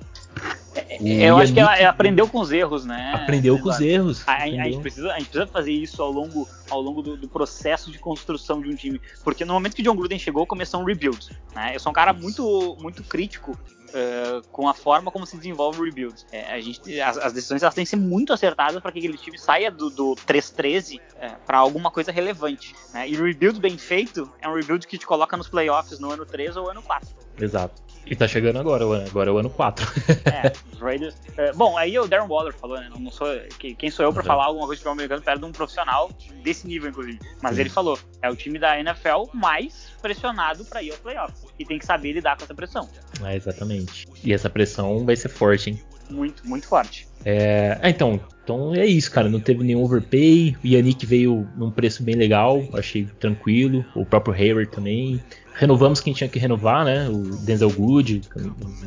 É, eu acho que ela, ela, aprendeu com os erros, né? Aprendeu com os erros. A, a, gente precisa, a gente precisa fazer isso ao longo, ao longo do, do, processo de construção de um time. Porque no momento que o John Gruden chegou, começou um rebuild. Né? Eu sou um cara muito, muito crítico Uh, com a forma como se desenvolve o rebuild. É, a gente, as, as, decisões elas têm que ser muito acertadas para que aquele time saia do, do 3-13 é, para alguma coisa relevante. Né? E o rebuild bem feito é um rebuild que te coloca nos playoffs no ano 3 ou ano 4. Exato. E tá chegando agora, agora é o ano 4. é, os Raiders. É, bom, aí o Darren Waller falou, né? Não sou, quem sou eu para falar alguma coisa de futebol americano perto de um profissional desse nível, inclusive. Mas Sim. ele falou: é o time da NFL mais pressionado para ir aos playoffs. E tem que saber lidar com essa pressão. É, exatamente. E essa pressão vai ser forte, hein? Muito, muito forte. É, é então, então é isso, cara. Não teve nenhum overpay. O Yannick veio num preço bem legal, achei tranquilo. O próprio Hayward também renovamos quem tinha que renovar, né? O Denzel Good,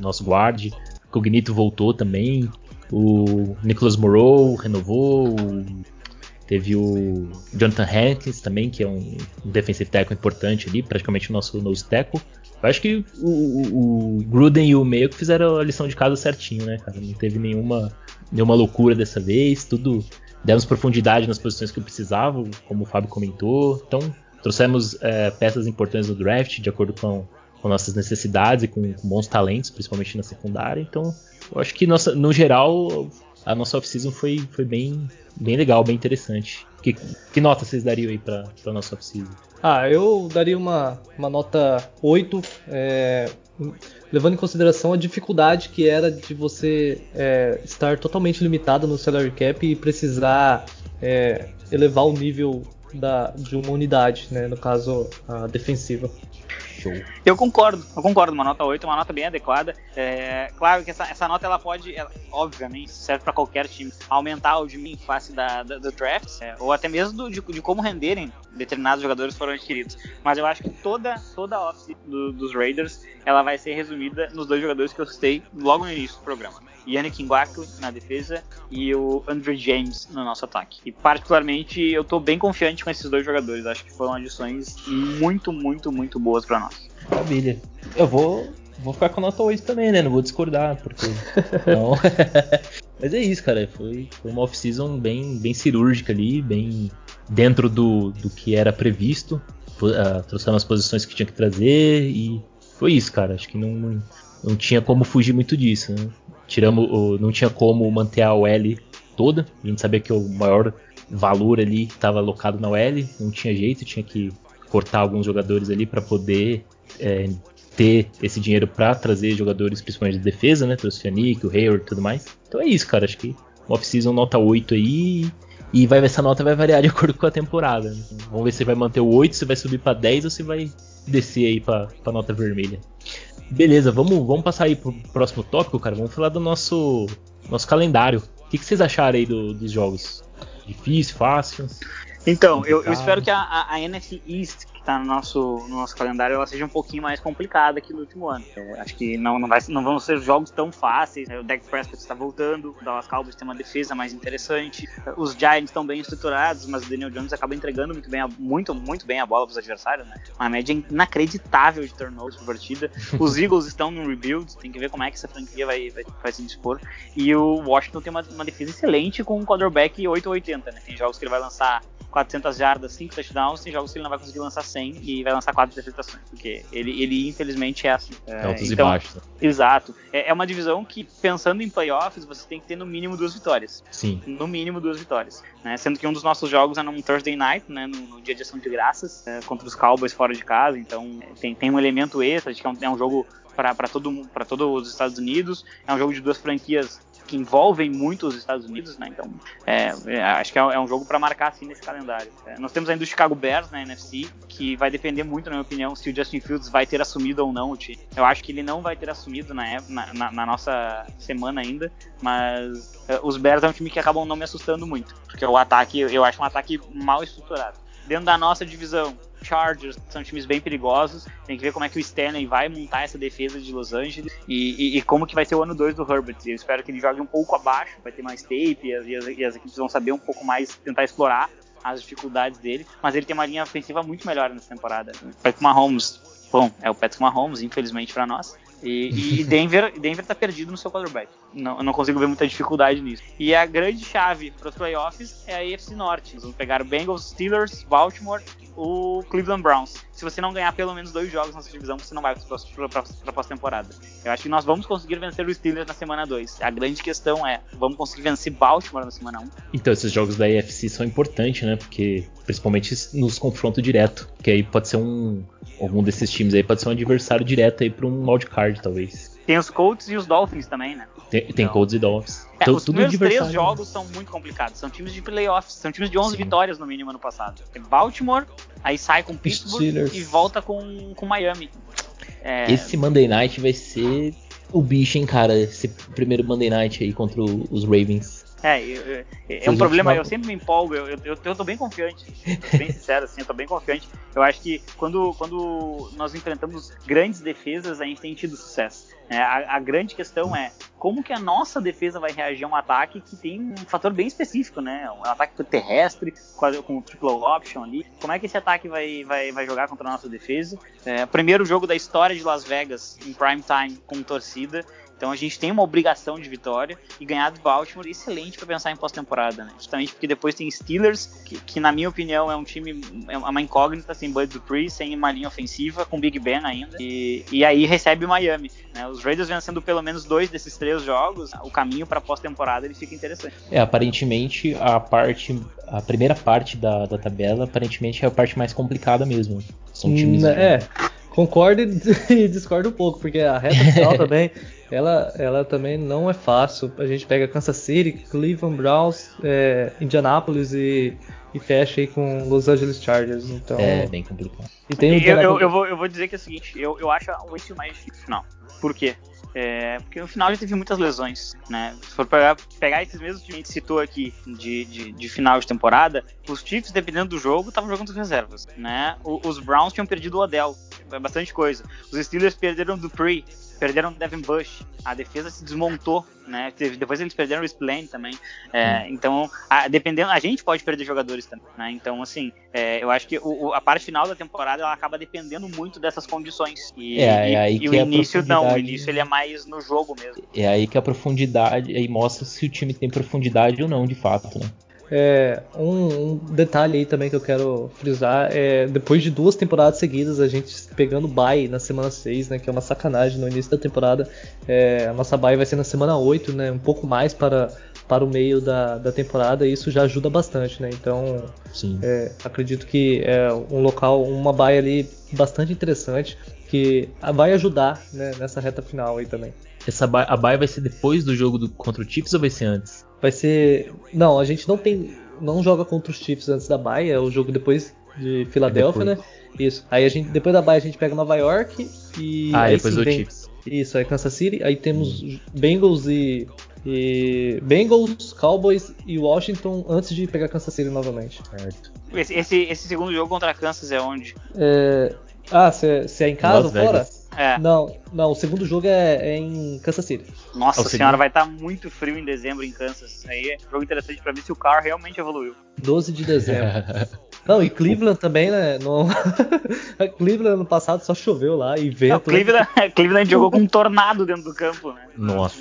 nosso guarde. O Cognito voltou também. O Nicholas Moreau renovou. Teve o Jonathan Hankins também, que é um, defensive tackle importante ali, praticamente o nosso nose tackle. Eu acho que o, o, o Gruden e o Meio que fizeram a lição de casa certinho, né, cara? Não teve nenhuma, nenhuma loucura dessa vez, tudo demos profundidade nas posições que eu precisava, como o Fábio comentou. Então, Trouxemos é, peças importantes do draft, de acordo com, com nossas necessidades e com, com, bons talentos, principalmente na secundária. Então, eu acho que nossa, no geral a nossa off-season foi, foi bem, bem legal, bem interessante. Que, que nota vocês dariam aí pra, pra nossa off-season? Ah, eu daria uma, uma nota 8, é, levando em consideração a dificuldade que era de você é, estar totalmente limitado no salary cap e precisar é, elevar o nível da, de uma unidade, né, no caso a defensiva. Show. Eu concordo, eu concordo. Uma nota 8 é uma nota bem adequada. É, claro que essa, essa nota ela pode, ela, obviamente, serve para qualquer time, aumentar o de mim face da, da, do draft, é, ou até mesmo do, de, de, como renderem determinados jogadores foram adquiridos. Mas eu acho que toda, toda a off do, dos Raiders ela vai ser resumida nos dois jogadores que eu citei logo no início do programa. Yannick Ngakwe na defesa e o Andrew James no nosso ataque. E particularmente eu estou bem confiante com esses dois jogadores. Acho que foram adições muito, muito, muito boas para nós. Maravilha. Eu vou, vou ficar com a nota 8 também, né? Não vou discordar, porque. Não. Mas é isso, cara. Foi, foi uma off-season bem, bem cirúrgica ali, bem dentro do, do que era previsto. Uh, trouxeram as posições que tinha que trazer e foi isso, cara. Acho que não, não, não tinha como fugir muito disso. Né? Tiramos, o, não tinha como manter a OL toda. A gente sabia que o maior valor ali estava alocado na OL, não tinha jeito, tinha que cortar alguns jogadores ali para poder é, ter esse dinheiro para trazer jogadores, principalmente de defesa, né? Trouxe o Yannick, o Hayward e tudo mais. Então é isso, cara. Acho que off-season nota 8 aí. E vai, essa nota vai variar de acordo com a temporada. Né? Vamos ver se vai manter o 8, se vai subir para 10 ou se vai descer aí para nota vermelha. Beleza, vamos, vamos passar aí pro próximo tópico, cara. Vamos falar do nosso, nosso calendário. O que, que vocês acharam aí do, dos jogos? Difícil, fácil? Então, eu, eu, espero que a, a, a NFC East está no nosso, no nosso calendário ela seja um pouquinho mais complicada que no último ano. É, acho que não, não, vai, não vão ser jogos tão fáceis. Né? O Dak Prescott está voltando, o Dallas Cowboys tem uma defesa mais interessante. Os Giants estão bem estruturados, mas o Daniel Jones acaba entregando muito bem a, muito, muito bem a bola para os adversários. Né? Uma média inacreditável de turnovers por partida. Os Eagles estão no rebuild, tem que ver como é que essa franquia vai, vai, vai se dispor. E o Washington tem uma, uma defesa excelente com um quarterback 880. Né? Tem jogos que ele vai lançar 400 jardas, 5 touchdowns, tem jogos que ele não vai conseguir lançar 100 e vai lançar 4 interceptações, porque ele, ele infelizmente é assim. É, Altos então, e baixos. Exato. É, é, uma divisão que, pensando em playoffs, você tem que ter no mínimo duas vitórias. Sim. No mínimo duas vitórias. Né? Sendo que um dos nossos jogos é num Thursday night, né? no, no dia de ação de graças, é, contra os Cowboys fora de casa, então é, tem, tem um elemento extra de que é um, é um jogo para todo, todos os Estados Unidos. É um jogo de duas franquias que envolvem muito os Estados Unidos, né? Então, é, é, acho que é, é um jogo para marcar assim nesse calendário. É, nós temos ainda o Chicago Bears na NFC, que vai depender muito, na minha opinião, se o Justin Fields vai ter assumido ou não o time. Eu acho que ele não vai ter assumido na, na, na nossa semana ainda, mas é, os Bears é um time que acabam não me assustando muito, porque o ataque, eu acho um ataque mal estruturado. Dentro da nossa divisão, Chargers são times bem perigosos. Tem que ver como é que o Stanley vai montar essa defesa de Los Angeles e, e, e como que vai ser o ano 2 do Herbert. Eu espero que ele jogue um pouco abaixo, vai ter mais tape e as, e as, e as equipes vão saber um pouco mais, tentar explorar as dificuldades dele, mas ele tem uma linha ofensiva muito melhor nessa temporada. Patrick Mahomes, bom, é o Patrick Mahomes, infelizmente para nós. E, e, Denver, Denver tá perdido no seu quarterback. Não, eu não consigo ver muita dificuldade nisso. E a grande chave para os playoffs é a AFC Norte. Nós vamos pegar Bengals, Steelers, Baltimore, o Cleveland Browns. Se você não ganhar pelo menos dois jogos nessa divisão, você não vai para a pós-temporada. Eu acho que nós vamos conseguir vencer o Steelers na semana 2. A grande questão é, vamos conseguir vencer Baltimore na semana 1? Um? Então, esses jogos da AFC são importantes, né? Porque, principalmente nos confronto direto. Que aí pode ser um. Algum desses times aí pode ser um adversário direto aí para um wildcard, talvez. Tem os Colts e os Dolphins também, né? Tem, tem então, Colts e Dolphins. É, os primeiros três jogos são muito complicados. São times de playoffs. São times de 11 Sim. vitórias no mínimo ano passado. Tem Baltimore, aí sai com Pittsburgh Steelers. e volta com, com Miami. É... Esse Monday Night vai ser o bicho, hein, cara? Esse primeiro Monday Night aí contra os Ravens. É, eu, eu, é um problema, eu sempre me empolgo, eu, eu, eu tô bem confiante, bem sincero assim, eu tô bem confiante. Eu acho que quando, quando nós enfrentamos grandes defesas, a gente tem tido sucesso. É, a, a, grande questão é como que a nossa defesa vai reagir a um ataque que tem um fator bem específico, né? Um ataque terrestre com, com o triple option ali. Como é que esse ataque vai, vai, vai jogar contra a nossa defesa? É, primeiro jogo da história de Las Vegas em prime time com torcida Então a gente tem uma obrigação de vitória e ganhar do Baltimore excelente para pensar em pós-temporada, né? Justamente porque depois tem Steelers, que, que, na minha opinião é um time, é uma incógnita, sem Bud Dupree, sem uma linha ofensiva, com Big Ben ainda. E, e aí recebe Miami. Né? Os Raiders vencendo pelo menos dois desses três jogos, o caminho para pós-temporada ele fica interessante. É, aparentemente a parte, a primeira parte da, da tabela, aparentemente é a parte mais complicada mesmo. São times. Hum, é. Concordo e discordo um pouco, porque a reta final também, ela, ela também não é fácil. A gente pega Kansas City, Cleveland Browns, é, Indianapolis e, e fecha aí com Los Angeles Chargers. Então, é bem complicado. E tem eu, eu, eu, vou, eu vou dizer que é o seguinte, eu, eu acho o esse mais difícil final. Por quê? É, porque no final já teve muitas lesões, né? Se for pegar, pegar esses mesmos que a gente citou aqui de, de, de final de temporada, os Chiefs, dependendo do jogo, estavam jogando as reservas, né? O, os Browns tinham perdido o Odell, é bastante coisa. Os Steelers perderam o Dupree, perderam o Devin Bush, a defesa se desmontou, né? Depois eles perderam o Splane também. É, então, a, dependendo, a gente pode perder jogadores também, né? Então, assim, é, eu acho que o, a parte final da temporada ela acaba dependendo muito dessas condições. E, é, e, é aí e o início não, o início ele é mais no jogo mesmo. É aí que a profundidade aí mostra se o time tem profundidade ou não, de fato, né? É, um, um, detalhe aí também que eu quero frisar é depois de duas temporadas seguidas, a gente pegando bye na semana 6, né? Que é uma sacanagem no início da temporada. É, a nossa bye vai ser na semana 8, né? Um pouco mais para, para o meio da, da temporada e isso já ajuda bastante, né? Então é, acredito que é um local, uma bye ali bastante interessante que vai ajudar né, nessa reta final aí também. Essa baia, a baia vai ser depois do jogo do, contra o Chiefs ou vai ser antes? Vai ser. Não, a gente não tem. Não joga contra os Chiefs antes da baia, é o jogo depois de Filadélfia, né? Isso. Aí a gente, depois da baia a gente pega Nova York e. Ah, depois sim, o vem... Chiefs. Isso, aí Kansas City, aí temos hum. Bengals e, e, Bengals, Cowboys e Washington antes de pegar Kansas City novamente. Certo. Esse, esse, esse segundo jogo contra Kansas é onde? É... Ah, se é, é em casa ou fora? É. Não, não, o segundo jogo é, é em Kansas City. Nossa é senhora, vai estar tá muito frio em dezembro em Kansas. Aí é um jogo interessante pra ver se o carro realmente evoluiu. 12 de dezembro. não, e Cleveland também, né? No... Cleveland ano passado só choveu lá e vento. Não, Cleveland? Cleveland jogou com um tornado dentro do campo, né? Nossa.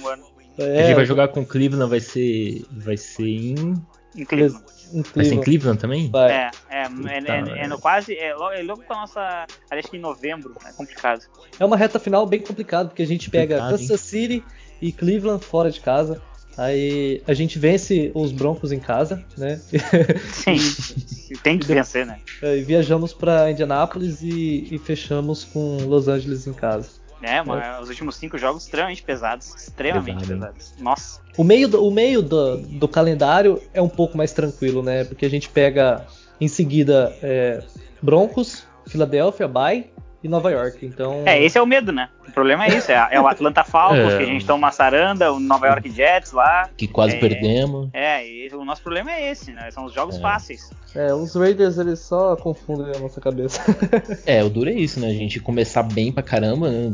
É, a gente vai jogar com Cleveland, vai ser, vai ser em. Em Cleveland. Vai ser em Cleveland também? Vai. É, é, é, é, é no quase. É logo, é logo com a nossa. Acho que em novembro. É complicado. É uma reta final bem complicada, porque a gente pega Kansas City e Cleveland fora de casa. Aí a gente vence os Broncos em casa, né? Sim, tem que vencer, né? E viajamos para Indianápolis e, e fechamos com Los Angeles em casa. É, mano, é. os últimos cinco jogos extremamente pesados. Extremamente Pesado, pesados. Nossa. O meio, do, o meio do, do, calendário é um pouco mais tranquilo, né? Porque a gente pega em seguida é, Broncos, Filadélfia, Bay, e Nova York. Então. É, esse é o medo, né? O problema é isso. É, é o Atlanta Falcons, é. que a gente toma uma saranda, o Nova York Jets lá. Que quase é, perdemos. É, e o nosso problema é esse, né? São os jogos é. fáceis. É, os Raiders eles só confundem a nossa cabeça. é, o duro é isso, né? A gente começar bem pra caramba, né?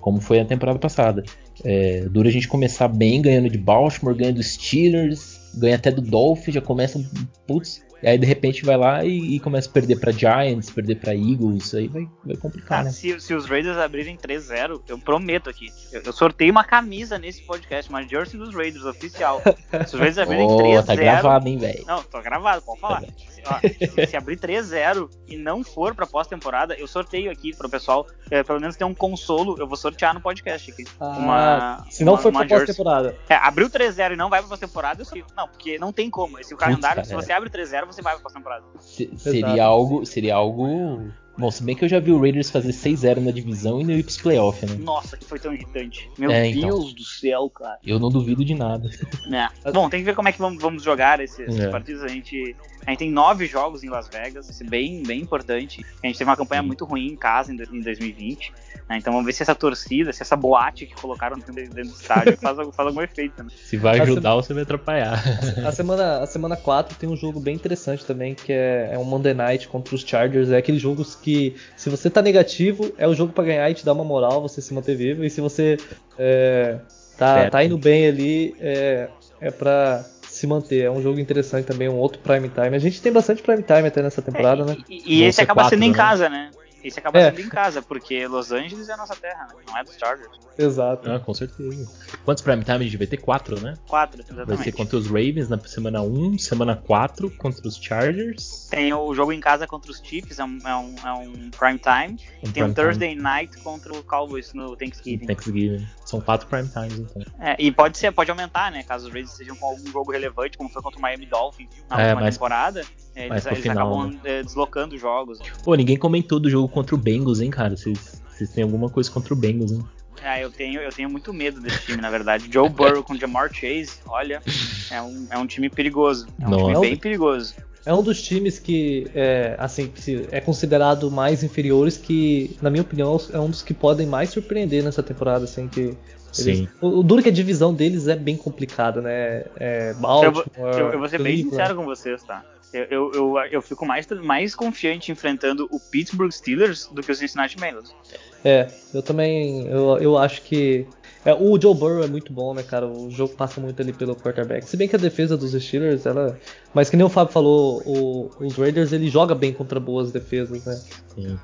como foi a temporada passada. É, duro a gente começar bem, ganhando de Baltimore, ganhando Steelers, ganha até do Dolphins, já começa, putz, e aí de repente vai lá e, e começa a perder para Giants, perder para Eagles, aí vai, vai complicar, né? Se, se, os Raiders abrirem 3-0, eu prometo aqui, eu, eu, sorteio uma camisa nesse podcast, uma jersey dos Raiders oficial. Se os Raiders abrirem oh, 3-0, tá gravado, hein, velho? Não, tô gravado, pode falar. Tá se, se, abrir 3-0 e não for pra pós-temporada, eu sorteio aqui pro pessoal, é, pelo menos ter um consolo, eu vou sortear no podcast aqui. Ah, uma, se não uma, for pra pós-temporada. É, abriu 3-0 e não vai pra pós-temporada, eu sorteio. Não, porque não tem como. Esse o calendário, se você abre 3-0, você vai pra pós-temporada. Se, seria algo. Seria algo Bom, se bem que eu já vi o Raiders fazer 6-0 na divisão e não ir pros playoffs, né? Nossa, que foi tão irritante. Meu é, então. Deus do céu, cara. Eu não duvido de nada. É. Bom, tem que ver como é que vamos, vamos jogar esses, é. partidos. A gente, a gente tem nove jogos em Las Vegas, isso é bem, bem importante. A gente teve uma campanha muito ruim em casa em 2020. Né? Então vamos ver se essa torcida, se essa boate que colocaram dentro do estádio faz, faz algum efeito também. Se vai ajudar ou se vai atrapalhar. A semana, a semana 4 tem um jogo bem interessante também, que é, é um Monday Night contra os Chargers. É aqueles jogos que, se você tá negativo, é o jogo para ganhar e te dar uma moral, você se manter vivo. E se você é, tá, tá indo bem ali, é, é pra se manter. É um jogo interessante também, um outro prime time. A gente tem bastante prime time até nessa temporada, é, né? E, e esse acaba quatro, sendo em né? casa, né? Esse acaba É. sendo em casa, porque Los Angeles é a nossa terra, né? não é dos Chargers. Exato. Ah, com certeza. Quantos prime time a gente vai ter? Quatro, né? Quatro, Vai ser exatamente. contra os Ravens na semana 1, semana 4 contra os Chargers. Tem o jogo em casa contra os Chiefs, é um, é um, é um prime time. Um Tem um prime Thursday night contra o Cowboys no time, Thanksgiving. Thanksgiving. São quatro prime times, então. É, e pode ser, pode aumentar, né? Caso os Raiders estejam com algum jogo relevante, como foi contra o Miami Dolphins na É, última mas- temporada, é, eles, pro eles final, acabam né? é, deslocando jogos. Pô, ninguém comentou do jogo contra o Bengals, hein, cara? Vocês têm alguma coisa contra o Bengals, hein? É, eu tenho, eu tenho muito medo desse time, na verdade. Joe Burrow com Jamar Chase, olha, é um, é um time perigoso. É um time bem perigoso. É um dos times que é, assim, que é considerado mais inferiores que, na minha opinião, é um dos que podem mais surpreender nessa temporada, assim, que eles- Sim. o, o duro é que a divisão deles é bem complicada, né? É Baltimore, Eu, eu vou ser bem sincero com vocês, tá? Eu, eu, eu, eu fico mais, mais confiante enfrentando o Pittsburgh Steelers do que o Cincinnati Bengals. É, eu também, eu, eu acho que é, o Joe Burrow é muito bom, né, cara? O jogo passa muito ali pelo quarterback. Se bem que a defesa dos Steelers, ela, mas que nem o Fábio falou, o- os Raiders ele joga bem contra boas defesas, né? Sim.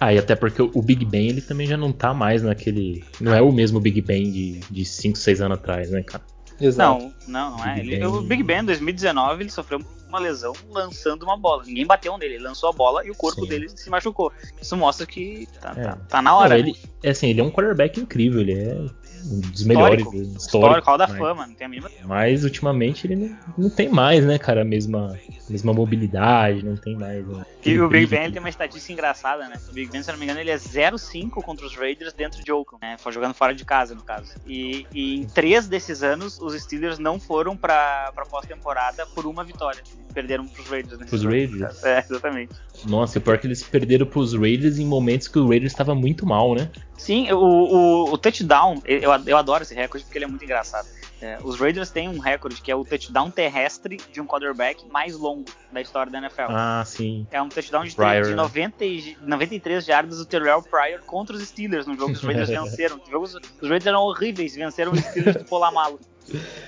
Ah, e até porque o Big Ben ele também já não tá mais naquele. Não é o mesmo Big Ben de 5, 6 anos atrás, né, cara? Exato. Não, não, não é. Big Ele, Ben. o Big Ben, em 2019, ele sofreu uma lesão lançando uma bola. Ninguém bateu nele, ele lançou a bola e o corpo Sim. dele se machucou. Isso mostra que tá, É. tá, tá na hora. Cara, ele, é assim, ele é um quarterback incrível, ele é um dos melhores. Histórico. histórico, Histórico, Hall da mas- Fama, não tem a mínima. Mas ultimamente ele não, não tem mais, né, cara, a mesma, mesma mobilidade, não tem mais. né, E o Big Ben ele tem uma estatística engraçada, né? O Big Ben, se não me engano, ele é 0-5 contra os Raiders dentro de Oakland, né? Foi jogando fora de casa, no caso. E, e em três desses anos, os Steelers não foram pra, pra pós-temporada por uma vitória. Perderam pros Raiders, né? Pros Raiders? É, exatamente. Nossa, e pior que eles perderam pros Raiders em momentos que o Raiders estava muito mal, né? Sim, o, o, o touchdown, eu, eu adoro esse recorde porque ele é muito engraçado. É, os Raiders têm um recorde que é o touchdown terrestre de um quarterback mais longo da história da NFL. Ah, sim. É um touchdown de, Pryor, de né? 90, e- 93 jardas do Terrell Pryor contra os Steelers no jogo que os Raiders venceram. Os, jogos, os Raiders eram horríveis, venceram os Steelers do Polamalo.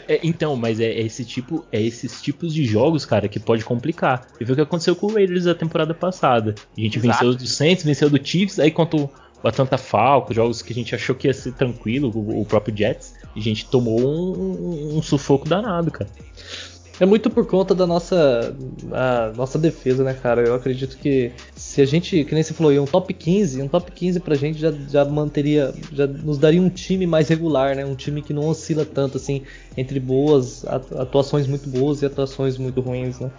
É, então, mas é, é esse tipo, é esses tipos de jogos, cara, que pode complicar. E foi o que aconteceu com o Raiders na temporada passada. A gente Exato. venceu do Saints, venceu do Chiefs, aí contra o Atlanta Falcons, jogos que a gente achou que ia ser tranquilo, o, o próprio Jets, e a gente tomou um, um- sufoco danado, cara. É muito por conta da nossa, a nossa defesa, né, cara? Eu acredito que se a gente, que nem você falou, um top 15, um top 15 pra gente já, já manteria, já nos daria um time mais regular, né? Um time que não oscila tanto, assim, entre boas, atu- atuações muito boas e atuações muito ruins, né?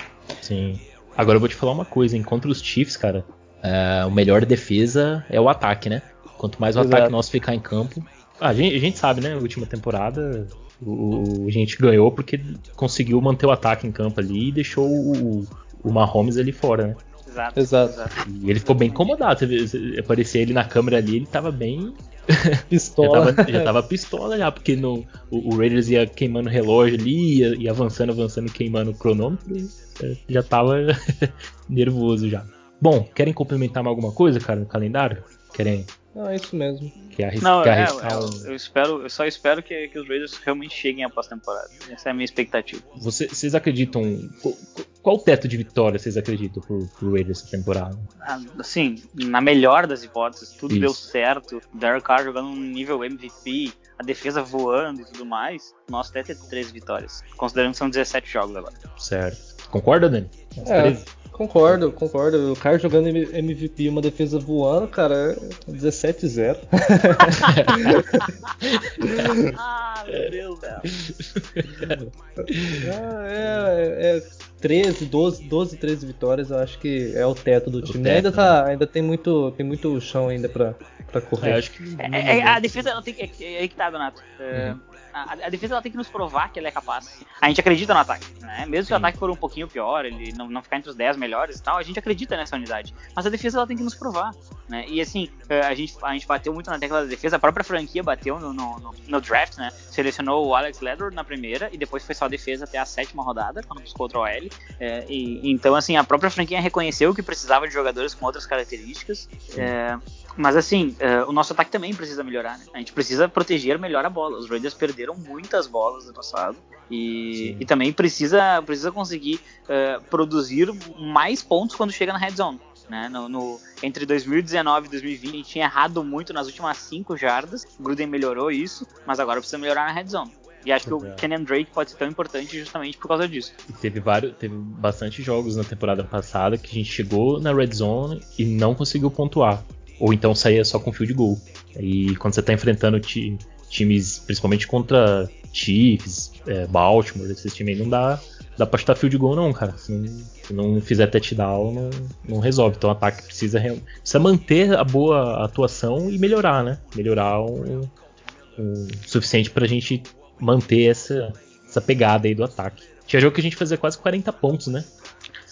Sim. Agora eu vou te falar uma coisa, hein? Contra os Chiefs, cara, é, o melhor defesa é o ataque, né? Quanto mais o Exato. ataque nosso ficar em campo. Ah, a, gente, a gente sabe, né? Na última temporada o, o- a gente ganhou porque conseguiu manter o ataque em campo ali e deixou o, o Mahomes ali fora, né? Exato. Exato. E ele ficou bem incomodado. Aparecia ele na câmera ali, ele tava bem. Já Pistola. tava, já tava pistola já, porque no, o, o Raiders ia queimando o relógio ali, ia, ia avançando, avançando, queimando o cronômetro, é, já tava nervoso já. Bom, querem complementar mais alguma coisa, cara, no calendário? Querem Não, é isso mesmo. quer arris Não, é, arriscar é, um- eu espero, eu só espero que, que os Raiders realmente cheguem à pós-temporada. Essa é a minha expectativa. Você- Vocês acreditam. Qual, qual o teto de vitória vocês acreditam pro, pro Raiders essa temporada? Ah, Assim, na melhor das hipóteses, tudo Isso. deu certo. Derek Carr jogando um nível MVP, a defesa voando e tudo mais. Nosso teto é 13 vitórias. Considerando que são 17 jogos agora. Certo. Concorda, Dani? É, 13? concordo, concordo. O cara jogando MVP uma defesa voando, cara, é 17-0. ah, meu Deus, velho. É, é, é 13, 12, 12, 13 vitórias, eu acho que é o teto do time. teto, ainda, tá, ainda tem muito, tem muito chão ainda pra, pra correr. É, acho que. É, é, a defesa ela tem. É, é aí que tá, Donato. É, Uhum. A, a defesa ela tem que nos provar que ela é capaz. A gente acredita no ataque, né? Mesmo que o Sim. ataque for um pouquinho pior, ele não, não ficar entre os 10 melhores e tal, a gente acredita nessa unidade. Mas a defesa ela tem que nos provar, né? E assim, é, a gente, a gente bateu muito na tecla da defesa, a própria franquia bateu no, no, no- no draft, né? Selecionou o Alex Ledford na primeira e depois foi só a defesa até a sétima rodada, quando buscou outro OL. É, e, então, assim, a própria franquia reconheceu que precisava de jogadores com outras características. É, mas assim, é, o nosso ataque também precisa melhorar, né? A gente precisa proteger melhor a bola. Os Raiders perderam muitas bolas no passado. E, e também precisa, precisa conseguir é, produzir mais pontos quando chega na red zone. Né? No, no, entre 2019 e 2020, a gente tinha errado muito nas últimas 5 jardas. O Gruden melhorou isso, mas agora precisa melhorar na red zone. E acho que o Kenyan Drake pode ser tão importante justamente por causa disso. E teve vários, teve bastante jogos na temporada passada que a gente chegou na red zone e não conseguiu pontuar. Ou então saía só com field goal. E quando você está enfrentando times, principalmente contra Chiefs, é, Baltimore, esses times aí, não dá, dá pra chutar field goal não, cara. Se não, se não fizer touchdown, não, não resolve. Então o ataque precisa, precisa manter a boa atuação e melhorar, né? Melhorar o, o suficiente pra gente manter essa, essa pegada aí do ataque. Tinha jogo que a gente fazia quase 40 pontos, né?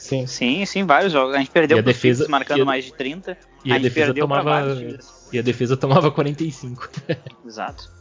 Sim, sim, sim, vários jogos. A gente perdeu a defesa marcando a, mais de 30. E a, a defesa tomava e a defesa tomava 45. Exato.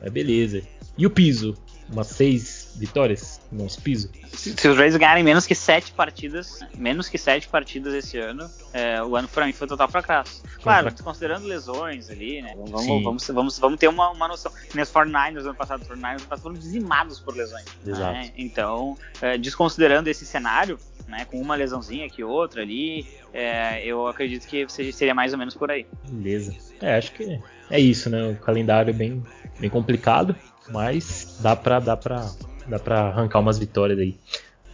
Mas beleza. E o piso? Umas 6 vitórias no nosso piso? Se, se os Rays ganharem menos que 7 partidas, menos que 7 partidas esse ano, é, o ano pra mim foi total fracasso. Claro, pra... considerando lesões ali, né? Vamos, vamos, vamos, vamos, ter uma, uma noção. Nos 49ers ano passado, os 49ers foram dizimados por lesões. Exato. Né? Então, é, desconsiderando esse cenário, né, com uma lesãozinha aqui outra ali, é, eu acredito que seria mais ou menos por aí. Beleza. É, acho que é isso, né? O calendário é bem, bem complicado, mas dá pra, dá, pra, dá pra arrancar umas vitórias aí.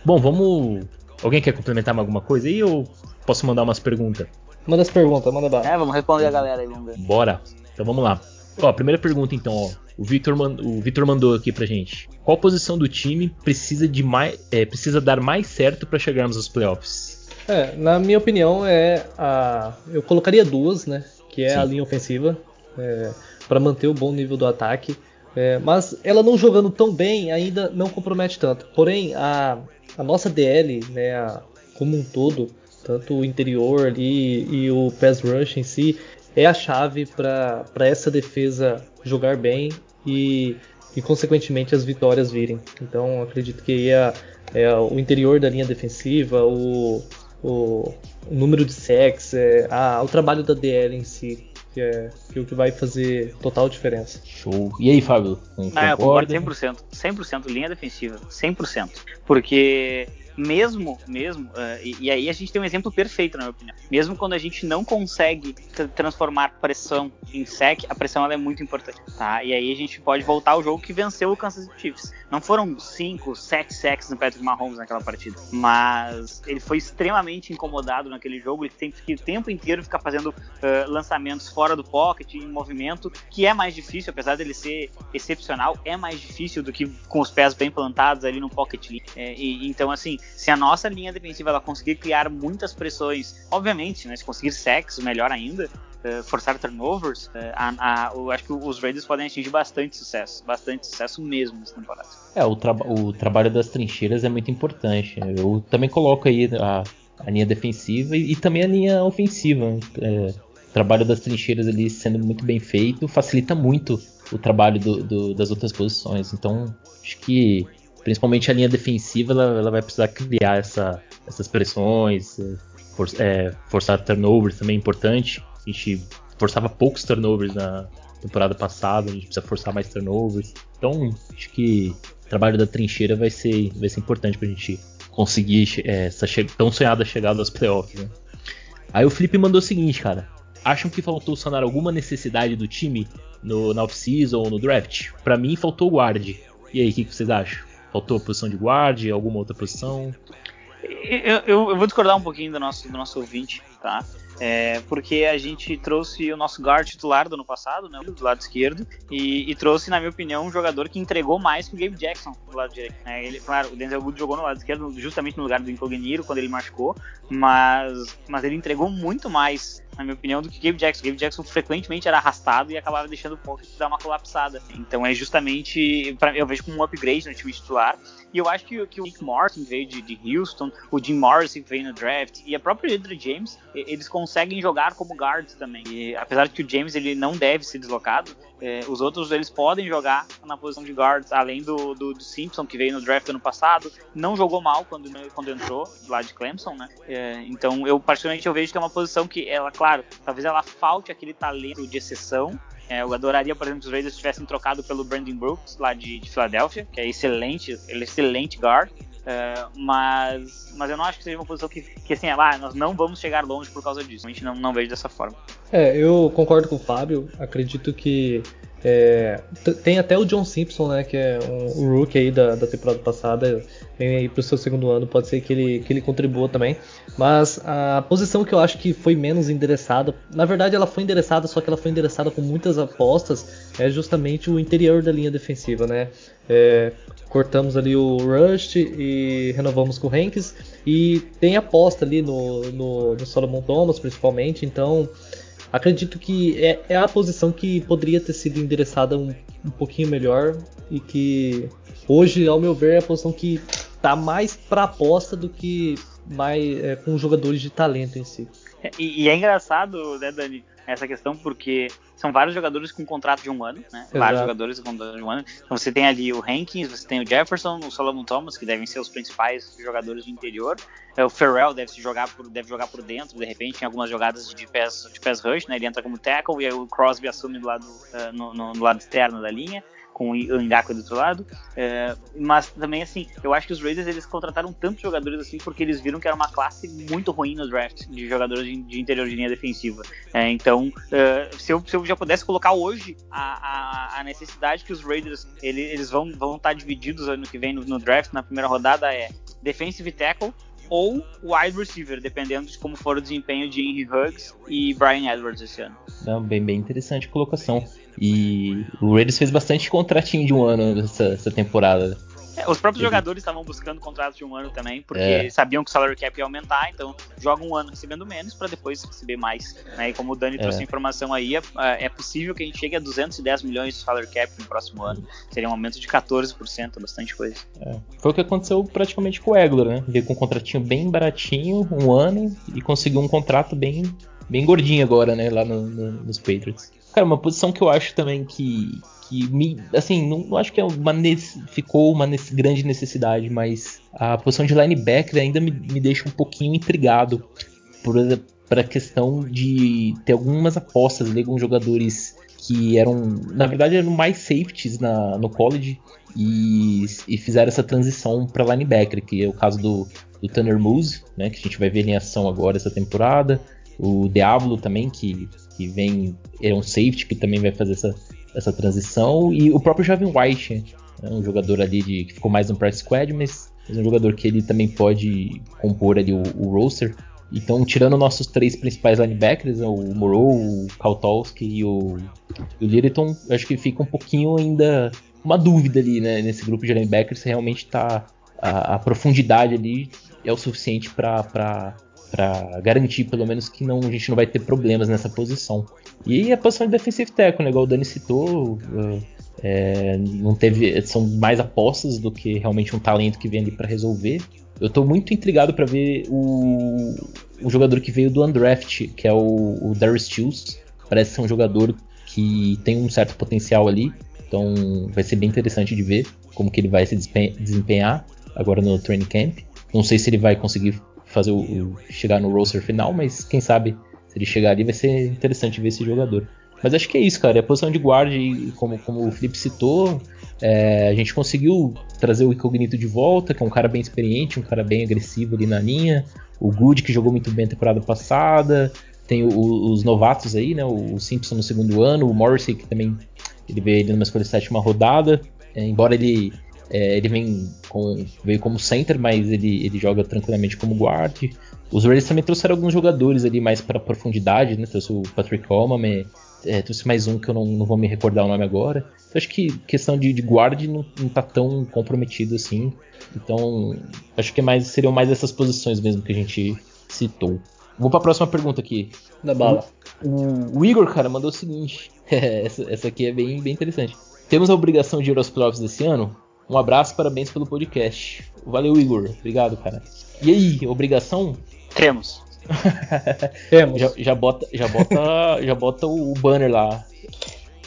Bom, vamos. Alguém quer complementar mais alguma coisa aí ou posso mandar umas perguntas? Manda as perguntas, manda bala. É, vamos responder a galera aí, vamos ver. Bora. Então vamos lá. Ó, primeira pergunta então, ó. O Victor, o Victor mandou aqui pra gente. Qual posição do time precisa de mais, é, precisa dar mais certo para chegarmos aos playoffs? É, na minha opinião é a, eu colocaria duas, né? Que é Sim. a linha ofensiva é, para manter o bom nível do ataque. É, mas ela não jogando tão bem ainda não compromete tanto. Porém a, a nossa DL, né? A, como um todo, tanto o interior ali e o pass rush em si, é a chave para essa defesa jogar bem e, e, consequentemente, as vitórias virem. Então, acredito que é, é o interior da linha defensiva, o, o, número de sacks, é, a, o trabalho da DL em si, que é, o que vai fazer total diferença. Show. E aí, Fábio? Ah, eu concordo 100%. 100% linha defensiva. 100%. Porque mesmo, mesmo, uh, e, e, aí a gente tem um exemplo perfeito, na minha opinião. Mesmo quando a gente não consegue transformar pressão em sec, a pressão ela é muito importante, tá? E aí a gente pode voltar ao jogo que venceu o Kansas City Chiefs. Não foram 5, 7 sacks no Patrick Mahomes naquela partida, mas ele foi extremamente incomodado naquele jogo, ele tem que o tempo inteiro ficar fazendo uh, lançamentos fora do pocket, em movimento, que é mais difícil, apesar dele ser excepcional, é mais difícil do que com os pés bem plantados ali no pocket. É, e, então, assim, se a nossa linha defensiva ela conseguir criar muitas pressões, obviamente, né, se conseguir sacks, melhor ainda, uh, forçar turnovers, uh, a, a, eu acho que os Raiders podem atingir bastante sucesso, bastante sucesso mesmo nessa temporada. É, o, tra o trabalho das trincheiras é muito importante. Eu também coloco aí a, a linha defensiva e, e, também a linha ofensiva. É, o trabalho das trincheiras ali sendo muito bem feito facilita muito o trabalho do, do, das outras posições. Então, acho que principalmente a linha defensiva, ela, ela vai precisar criar essa, essas pressões, é, for, é, forçar turnovers também é importante. A gente forçava poucos turnovers na temporada passada, a gente precisa forçar mais turnovers. Então, acho que o trabalho da trincheira vai ser, vai ser importante gente conseguir é, essa tão sonhada chegada aos playoffs. Né? Aí o Felipe mandou o seguinte, cara. Acham que faltou sanar alguma necessidade do time no, na off-season ou no draft? Para mim, faltou guard. E aí, o que, que vocês acham? Faltou a posição de guarda, alguma outra posição? Eu, eu, eu, vou discordar um pouquinho do nosso, do nosso ouvinte, tá? É, porque a gente trouxe o nosso guard titular do ano passado, né, do lado esquerdo, e, e, trouxe, na minha opinião, um jogador que entregou mais que o Gabe Jackson do lado direito. É, ele, claro, o Denzel Wood jogou no lado esquerdo justamente no lugar do Incognito quando ele machucou, mas, mas ele entregou muito mais na minha opinião, do que Gabe Jackson. Gabe Jackson frequentemente era arrastado e acabava deixando o pocket dar uma colapsada. Então é justamente, pra, eu vejo como um upgrade no time titular. E eu acho que, que o Nick Morton veio de, de Houston, o Jim Morrison veio no draft, e a própria Edra James, eles conseguem jogar como guards também. E apesar de que o James ele não deve ser deslocado, é, os outros eles podem jogar na posição de guards, além do, do, do, Simpson, que veio no draft ano passado, não jogou mal quando, quando entrou lá de Clemson, né? É, então eu particularmente eu vejo que é uma posição que ela, claro, talvez ela falte aquele talento de exceção. É, eu adoraria, por exemplo, se os Raiders tivessem trocado pelo Brandon Brooks lá de, de Filadélfia, que é excelente, ele é excelente guard. Uh, mas, mas eu não acho que seja uma posição que, que assim, ah, nós não vamos chegar longe por causa disso. A gente não, não vejo dessa forma. É, eu concordo com o Fábio. Acredito que é, tem até o John Simpson, né, que é um, um rookie aí da, da temporada passada, vem aí pro seu segundo ano, pode ser que ele, que ele contribua também. Mas a posição que eu acho que foi menos endereçada, na verdade ela foi endereçada, só que ela foi endereçada com muitas apostas, é justamente o interior da linha defensiva, né? É, cortamos ali o Rust e renovamos com o Hanks, e tem aposta ali no, no, no Solomon Thomas, principalmente, então acredito que é, é, a posição que poderia ter sido endereçada um, um pouquinho melhor e que hoje, ao meu ver, é a posição que tá mais para aposta do que mais é, com jogadores de talento em si. É, e, e, é engraçado, né, Dani, essa questão, porque são vários jogadores com contrato de um ano, né? Exato. Vários jogadores com contrato de um ano. Então você tem ali o Hankins, você tem o Jefferson, o Solomon Thomas, que devem ser os principais jogadores do interior. É, o Ferrell deve se jogar por, deve jogar por dentro, de repente, em algumas jogadas de pass, de pass rush, né? Ele entra como tackle e aí o Crosby assume do lado, uh, no, no, no lado externo da linha com o Ngakwe do outro lado. É, mas também, assim, eu acho que os Raiders eles contrataram tantos jogadores assim porque eles viram que era uma classe muito ruim no draft de jogadores de, de interior de linha defensiva. É, então, é, se, eu, se eu já pudesse colocar hoje a, a, a necessidade que os Raiders ele, eles vão, vão estar divididos ano que vem no, no draft, na primeira rodada, é defensive tackle, ou wide receiver, dependendo de como for o desempenho de Henry Huggs e Brian Edwards esse ano. Não, bem, interessante a colocação. E o Raiders fez bastante contratinho de um ano essa, essa temporada. É, os próprios jogadores estavam buscando contratos de um ano também, porque é. sabiam que o salary cap ia aumentar, então joga um ano recebendo menos para depois receber mais. Né? E como o Dani é. trouxe a informação aí, é, é, possível que a gente chegue a 210 milhões de salary cap no próximo ano. Seria um aumento de 14%, bastante coisa. É. Foi o que aconteceu praticamente com o Eglor, né? Veio com um contratinho bem baratinho, um ano, e conseguiu um contrato bem, bem gordinho agora, né? Lá no, no, nos Patriots. Cara, uma posição que eu acho também que. que me, assim, não, não acho que é uma ficou uma grande necessidade, mas a posição de linebacker ainda me, me deixa um pouquinho intrigado por a questão de ter algumas apostas ali, alguns jogadores que eram, na verdade, eram mais safeties na, no college e, e fizeram essa transição para linebacker, que é o caso do, do Tanner Moose, né, que a gente vai ver em ação agora essa temporada, o Diablo também, que que vem, é um safety que também vai fazer essa, essa transição, e o próprio Javin White, né, um jogador ali de, que ficou mais no practice squad, mas, mas um jogador que ele também pode compor ali o, o roster. Então, tirando nossos três principais linebackers, o Moreau, o Kautowski e o, o Littleton, acho que fica um pouquinho ainda uma dúvida ali, né, nesse grupo de linebackers, se realmente tá a, a profundidade ali é o suficiente para para garantir pelo menos que não, a gente não vai ter problemas nessa posição. E a posição de defensive tackle, né, igual o Dani citou, é, não teve, são mais apostas do que realmente um talento que vem ali para resolver. Eu estou muito intrigado para ver o, o jogador que veio do undraft, que é o, o Darius Stills. Parece ser um jogador que tem um certo potencial ali, então vai ser bem interessante de ver como que ele vai se desempenhar agora no training camp. Não sei se ele vai conseguir fazer o, o, chegar no roster final, mas quem sabe se ele chegar ali vai ser interessante ver esse jogador. Mas acho que é isso, cara. É a posição de guarda, como, como o Felipe citou, é, a gente conseguiu trazer o Incognito de volta, que é um cara bem experiente, um cara bem agressivo ali na linha. O Good, que jogou muito bem a temporada passada. Tem o, os novatos aí, né? O Simpson no segundo ano, o Morrissey, que também ele veio ali numa escolha de sétima rodada. É, embora ele é, ele vem com, veio como center, mas ele, ele joga tranquilamente como guard. Os Raiders também trouxeram alguns jogadores ali mais para profundidade, né? Trouxe o Patrick Holman, é, trouxe mais um que eu não, não, vou me recordar o nome agora. Então acho que questão de, de guard não, não tá tão comprometido assim. Então acho que é mais, seriam mais essas posições mesmo que a gente citou. Vou para a próxima pergunta aqui. Da bala. O, o, Igor, cara, mandou o seguinte. essa, essa aqui é bem, bem interessante. Temos a obrigação de ir aos playoffs desse ano? Um abraço, parabéns pelo podcast. Valeu, Igor. Obrigado, cara. E aí, obrigação? Temos. Temos. Já, já, bota, já, bota, já bota o banner lá.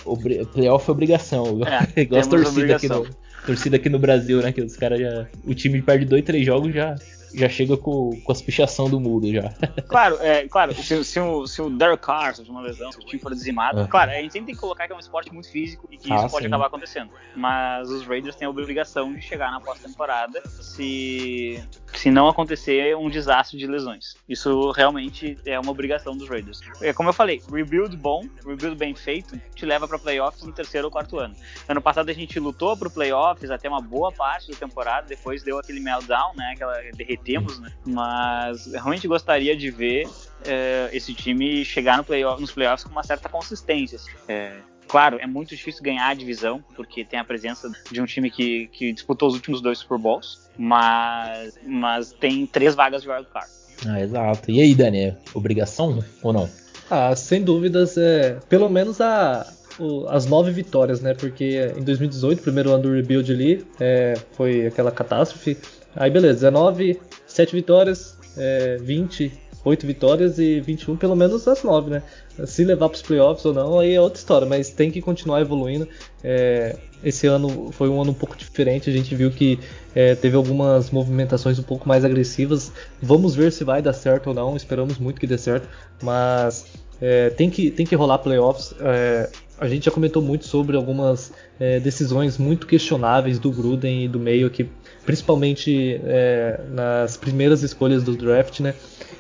Obri playoff é obrigação. É, Igual torcida aqui, no, torcida aqui no Brasil, né? Que os caras já. O time perde dois, três jogos já já chega com, com as pichação do muro já. Claro, é, claro, se, se, o, se o Derek Carr sofrer uma lesão, se o time for dizimado, é. claro, a gente sempre tem que colocar que é um esporte muito físico e que ah, isso pode sim. acabar acontecendo. Mas os Raiders têm a obrigação de chegar na pós-temporada se, se não acontecer um desastre de lesões. Isso realmente é uma obrigação dos Raiders. É como eu falei, rebuild bom, rebuild bem feito, te leva para playoffs no terceiro ou quarto ano. Ano passado a gente lutou pro playoffs até uma boa parte da temporada, depois deu aquele meltdown, né? Aquela derretemos, né? Mas realmente gostaria de ver é, esse time chegar no play nos playoffs com uma certa consistência. Assim. É, claro, é muito difícil ganhar a divisão, porque tem a presença de um time que, que disputou os últimos dois Super Bowls, mas, mas tem três vagas de wildcard. Ah, exato. E aí, Dani, obrigação ou não? Ah, sem dúvidas, é. Pelo menos a, o, as nove vitórias, né? Porque em 2018, primeiro ano do rebuild ali, é, foi aquela catástrofe. Aí beleza, 19, 7 vitórias, é, 20, 8 vitórias e 21 pelo menos as 9, né? Se levar para os playoffs ou não, aí é outra história, mas tem que continuar evoluindo. É, esse ano foi um ano um pouco diferente, a gente viu que é, teve algumas movimentações um pouco mais agressivas. Vamos ver se vai dar certo ou não, esperamos muito que dê certo, mas é, tem, que, tem que rolar playoffs. É, a gente já comentou muito sobre algumas é, decisões muito questionáveis do Gruden e do meio aqui, principalmente é, nas primeiras escolhas do draft, né?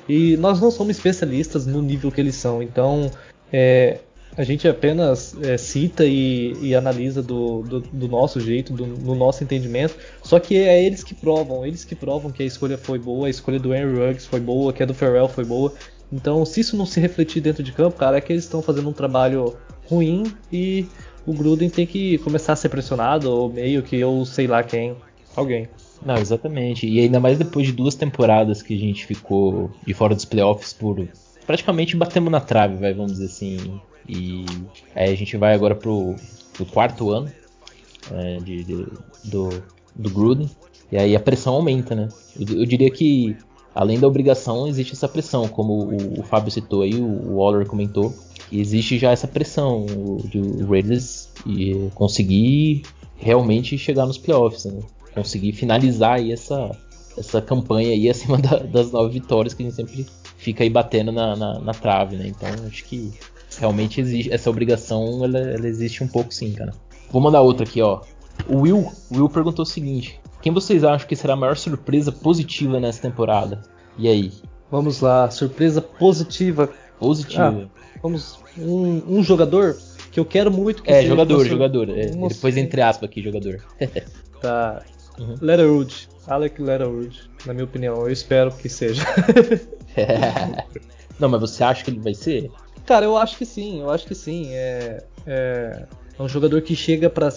E nós não somos especialistas no nível que eles são, então é, a gente apenas é, cita e, e analisa do, do, do, nosso jeito, do, do, nosso entendimento. Só que é eles que provam, eles que provam que a escolha foi boa, a escolha do Henry Ruggs foi boa, que a do Ferrell foi boa. Então, se isso não se refletir dentro de campo, cara, é que eles estão fazendo um trabalho ruim e o Gruden tem que começar a ser pressionado, ou meio que eu sei lá quem, alguém. Não, exatamente. E ainda mais depois de duas temporadas que a gente ficou de fora dos playoffs por praticamente batemos na trave, vai, vamos dizer assim. E aí a gente vai agora pro, pro quarto ano é, de, de, do, do Gruden. E aí a pressão aumenta, né? Eu, eu, diria que além da obrigação existe essa pressão, como o, o Fábio citou aí, o, o Waller comentou. existe já essa pressão de o Raiders conseguir realmente chegar nos playoffs, né? Conseguir finalizar aí essa, essa campanha aí acima da, das nove vitórias que a gente sempre fica aí batendo na, na, na trave, né? Então acho que realmente existe essa obrigação, ela, ela, existe um pouco sim, cara. Vou mandar outra aqui, ó. O Will, o Will perguntou o seguinte: quem vocês acham que será a maior surpresa positiva nessa temporada? E aí? Vamos lá, surpresa positiva. Positiva. Ah, vamos um, um, jogador que eu quero muito que É, jogador, jogador. É, depois entre aspas aqui, jogador. tá. Uhum. Letterwood. Alec Letterwood, na minha opinião. Eu espero que seja. Não, mas você acha que ele vai ser? Cara, eu acho que sim, eu acho que sim. É, é, é um jogador que chega para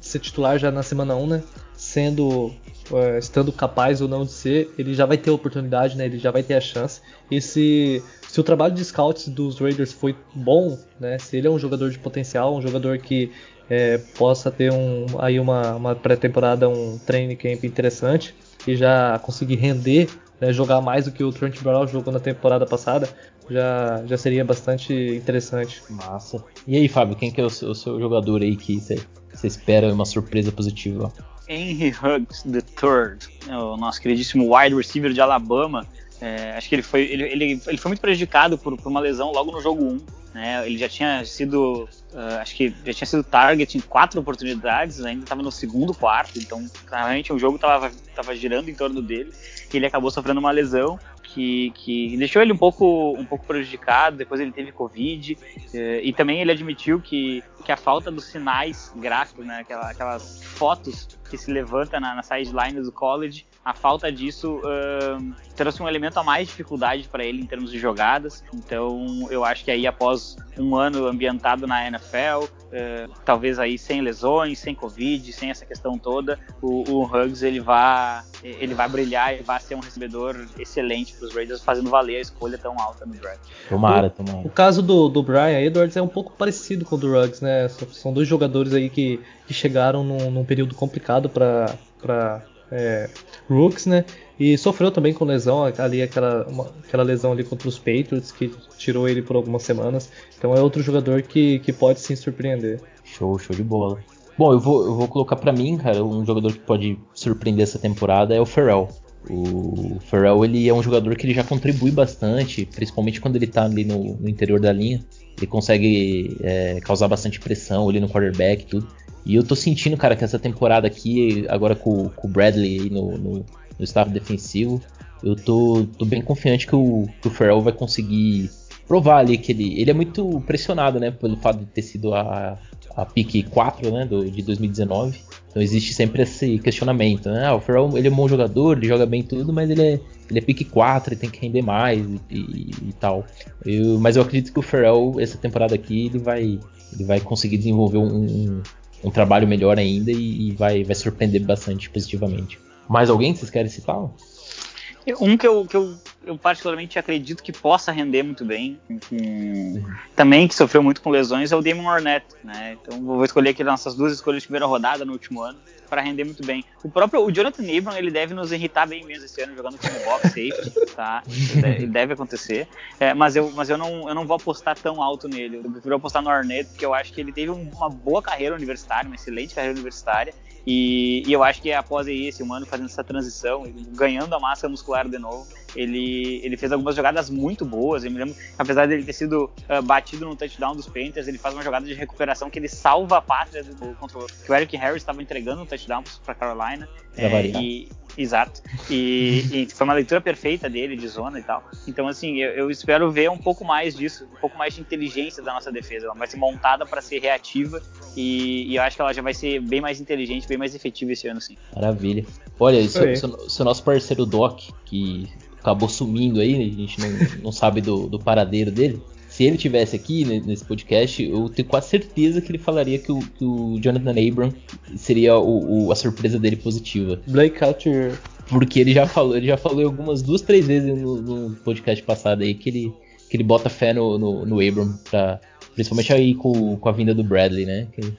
ser titular já na semana 1, né? Sendo, é, estando capaz ou não de ser, ele já vai ter a oportunidade, né? Ele já vai ter a chance. E se, se o trabalho de scouts dos Raiders foi bom, né? Se ele é um jogador de potencial, um jogador que é, possa ter um, aí uma, uma pré-temporada, um training camp interessante e já conseguir render, né, jogar mais do que o Trent Brown jogou na temporada passada, já, já seria bastante interessante. Massa. E aí, Fábio, quem que é o seu, o seu jogador aí que você espera uma surpresa positiva? Henry Huggs III, o nosso queridíssimo wide receiver de Alabama. É, acho que ele foi, ele, ele, ele foi muito prejudicado por, por uma lesão logo no jogo 1. Né? Ele já tinha sido, uh, acho que já tinha sido target em quatro oportunidades, ainda estava no segundo quarto, então claramente o jogo estava girando em torno dele. E ele acabou sofrendo uma lesão que, que deixou ele um pouco, um pouco prejudicado. Depois ele teve Covid uh, e também ele admitiu que, que a falta dos sinais gráficos, né? Aquela, aquelas fotos que se levanta na, na sideline do college, a falta disso uh, trouxe um elemento a mais de dificuldade para ele em termos de jogadas. Então eu acho que aí após um ano ambientado na NFL, uh, talvez aí sem lesões, sem Covid, sem essa questão toda, o, o Huggs ele vai, ele vai brilhar e vai ser um recebedor excelente para os Raiders, fazendo valer a escolha tão alta no draft. Tomara, tomara. O caso do, do Brian Edwards é um pouco parecido com o do Ruggs, né? São dois jogadores aí que, que chegaram num, num período complicado para é, Rooks, né? E sofreu também com lesão, ali aquela, uma, aquela lesão ali contra os Patriots, que tirou ele por algumas semanas. Então é outro jogador que, que pode sim surpreender. Show, show de bola. Bom, eu vou, eu vou colocar para mim, cara, um jogador que pode surpreender essa temporada é o Ferrell. O Ferrell ele é um jogador que ele já contribui bastante, principalmente quando ele tá ali no, no interior da linha. Ele consegue é, causar bastante pressão ali no quarterback e tudo. E eu tô sentindo, cara, que essa temporada aqui, agora com, com o Bradley no, no, no staff defensivo, eu tô, tô bem confiante que o, que o Ferrell vai conseguir provar ali que ele, ele é muito pressionado, né, pelo fato de ter sido a, a pick 4, né, do, de 2019. Então existe sempre esse questionamento, né? Ah, o Ferrell ele é um bom jogador, ele joga bem tudo, mas ele é, ele é pick 4, ele tem que render mais e, e, e tal. Eu, mas eu acredito que o Ferrell, essa temporada aqui, ele vai, ele vai conseguir desenvolver um, um, um trabalho melhor ainda e, e, vai, vai surpreender bastante positivamente. Mais alguém que vocês querem citar? Um que eu, que eu, eu particularmente acredito que possa render muito bem, também que sofreu muito com lesões, é o Damon Arnett, né? Então vou escolher aqui nossas duas escolhas de primeira rodada no último ano para render muito bem. O próprio o Jonathan Abram, ele deve nos irritar bem mesmo esse ano jogando como box safety, tá? Ele deve acontecer. É, mas eu, mas eu, não, eu não vou apostar tão alto nele. Eu prefiro apostar no Arnett, porque eu acho que ele teve uma boa carreira universitária, uma excelente carreira universitária. E, e eu acho que após esse um ano fazendo essa transição, ganhando a massa muscular de novo, ele, ele fez algumas jogadas muito boas. Eu me lembro, apesar dele ter sido uh, batido no touchdown dos Panthers, ele faz uma jogada de recuperação que ele salva a pátria do, contra que o Eric Harris estava entregando um touchdown para Carolina. É, e, Exato. E, e, foi uma leitura perfeita dele, de zona e tal. Então, assim, eu, eu, espero ver um pouco mais disso, um pouco mais de inteligência da nossa defesa. Ela vai ser montada para ser reativa e, e, eu acho que ela já vai ser bem mais inteligente, bem mais efetiva esse ano, sim. Maravilha. Olha, seu, seu, seu nosso parceiro Doc, que acabou sumindo aí, a gente não, não sabe do, do paradeiro dele se ele tivesse aqui nesse podcast, eu tenho quase certeza que ele falaria que o, que o Jonathan Abram seria o, o, a surpresa dele positiva. Blake Couture. Porque ele já falou, ele já falou algumas duas, três vezes no, no podcast passado aí que ele, que ele bota fé no, no, no Abram, pra, principalmente aí com, com a vinda do Bradley, né? Que...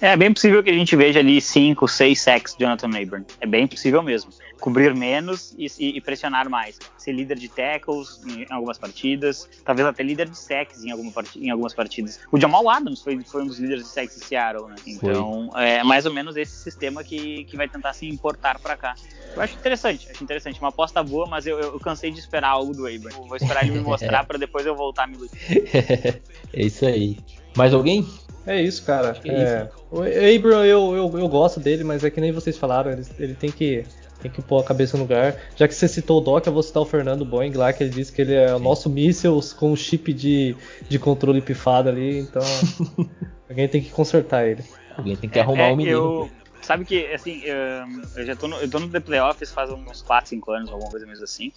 É bem possível que a gente veja ali 5, 6 sacks de Jonathan Abram. É bem possível mesmo cobrir menos e, e, pressionar mais. Ser líder de tackles em algumas partidas, talvez até líder de sacks em, alguma em algumas partidas. O Jamal Adams foi, foi um dos líderes de sacks de Seattle, né? Então, foi. é mais ou menos esse sistema que, que vai tentar se importar para cá. Eu acho interessante, acho interessante. Uma aposta boa, mas eu, eu cansei de esperar algo do Abram. Vou esperar ele me mostrar para depois eu voltar a me iludir. é isso aí. Mais alguém? É isso, cara. É é, isso. O Abram, eu, eu, eu gosto dele, mas é que nem vocês falaram, ele, ele tem que tem que pôr a cabeça no lugar. Já que você citou o Doc, eu vou citar o Fernando Boeing lá, que ele disse que ele é o nosso míssil com um chip de, de controle pifado ali, então alguém tem que consertar ele. Alguém tem que arrumar o é, um menino. Eu, sabe que, assim, eu, já tô no, eu tô no The Playoffs faz uns 4, 5 anos, alguma coisa mesmo assim.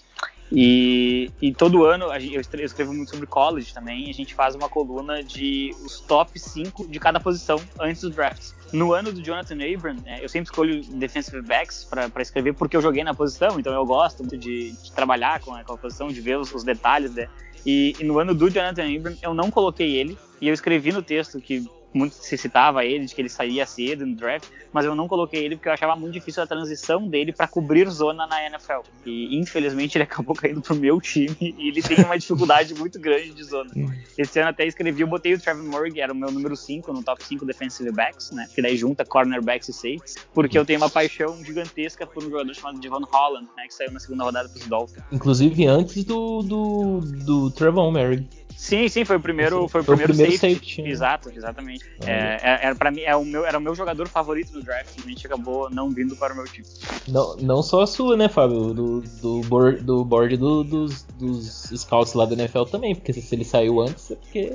E, e todo ano, eu escrevo muito sobre college também, a gente faz uma coluna de os top 5 de cada posição antes do draft. No ano do Jonathan Abram, é, eu sempre escolho defensive backs para escrever porque eu joguei na posição, então eu gosto muito de, de trabalhar com a, com a, posição, de ver os, os detalhes. Né? E, e, no ano do Jonathan Abram, eu não coloquei ele, e eu escrevi no texto que muito se citava ele de que ele saía cedo no draft, mas eu não coloquei ele porque eu achava muito difícil a transição dele para cobrir zona na NFL. E infelizmente ele acabou caindo pro meu time e ele tem uma dificuldade muito grande de zona. Esse ano até escrevi, eu botei o Trevor Murray, que era o meu número 5 no top 5 defensive backs, né? Que daí junta cornerbacks e safeties, porque eu tenho uma paixão gigantesca por um jogador chamado Devon Holland, né, que saiu na segunda rodada pros Dolphins. Inclusive antes do do, do Trevor Murray. Sim, sim, foi o primeiro, foi o primeiro, primeiro safety. safety né? Exato, exatamente. É, é, era para mim, é o meu, era o meu jogador favorito do draft, a gente acabou não vindo para o meu time. Não, não só a sua, né, Fábio? Do, do board, do, board do, dos, dos scouts lá do NFL também, porque se ele saiu antes é porque.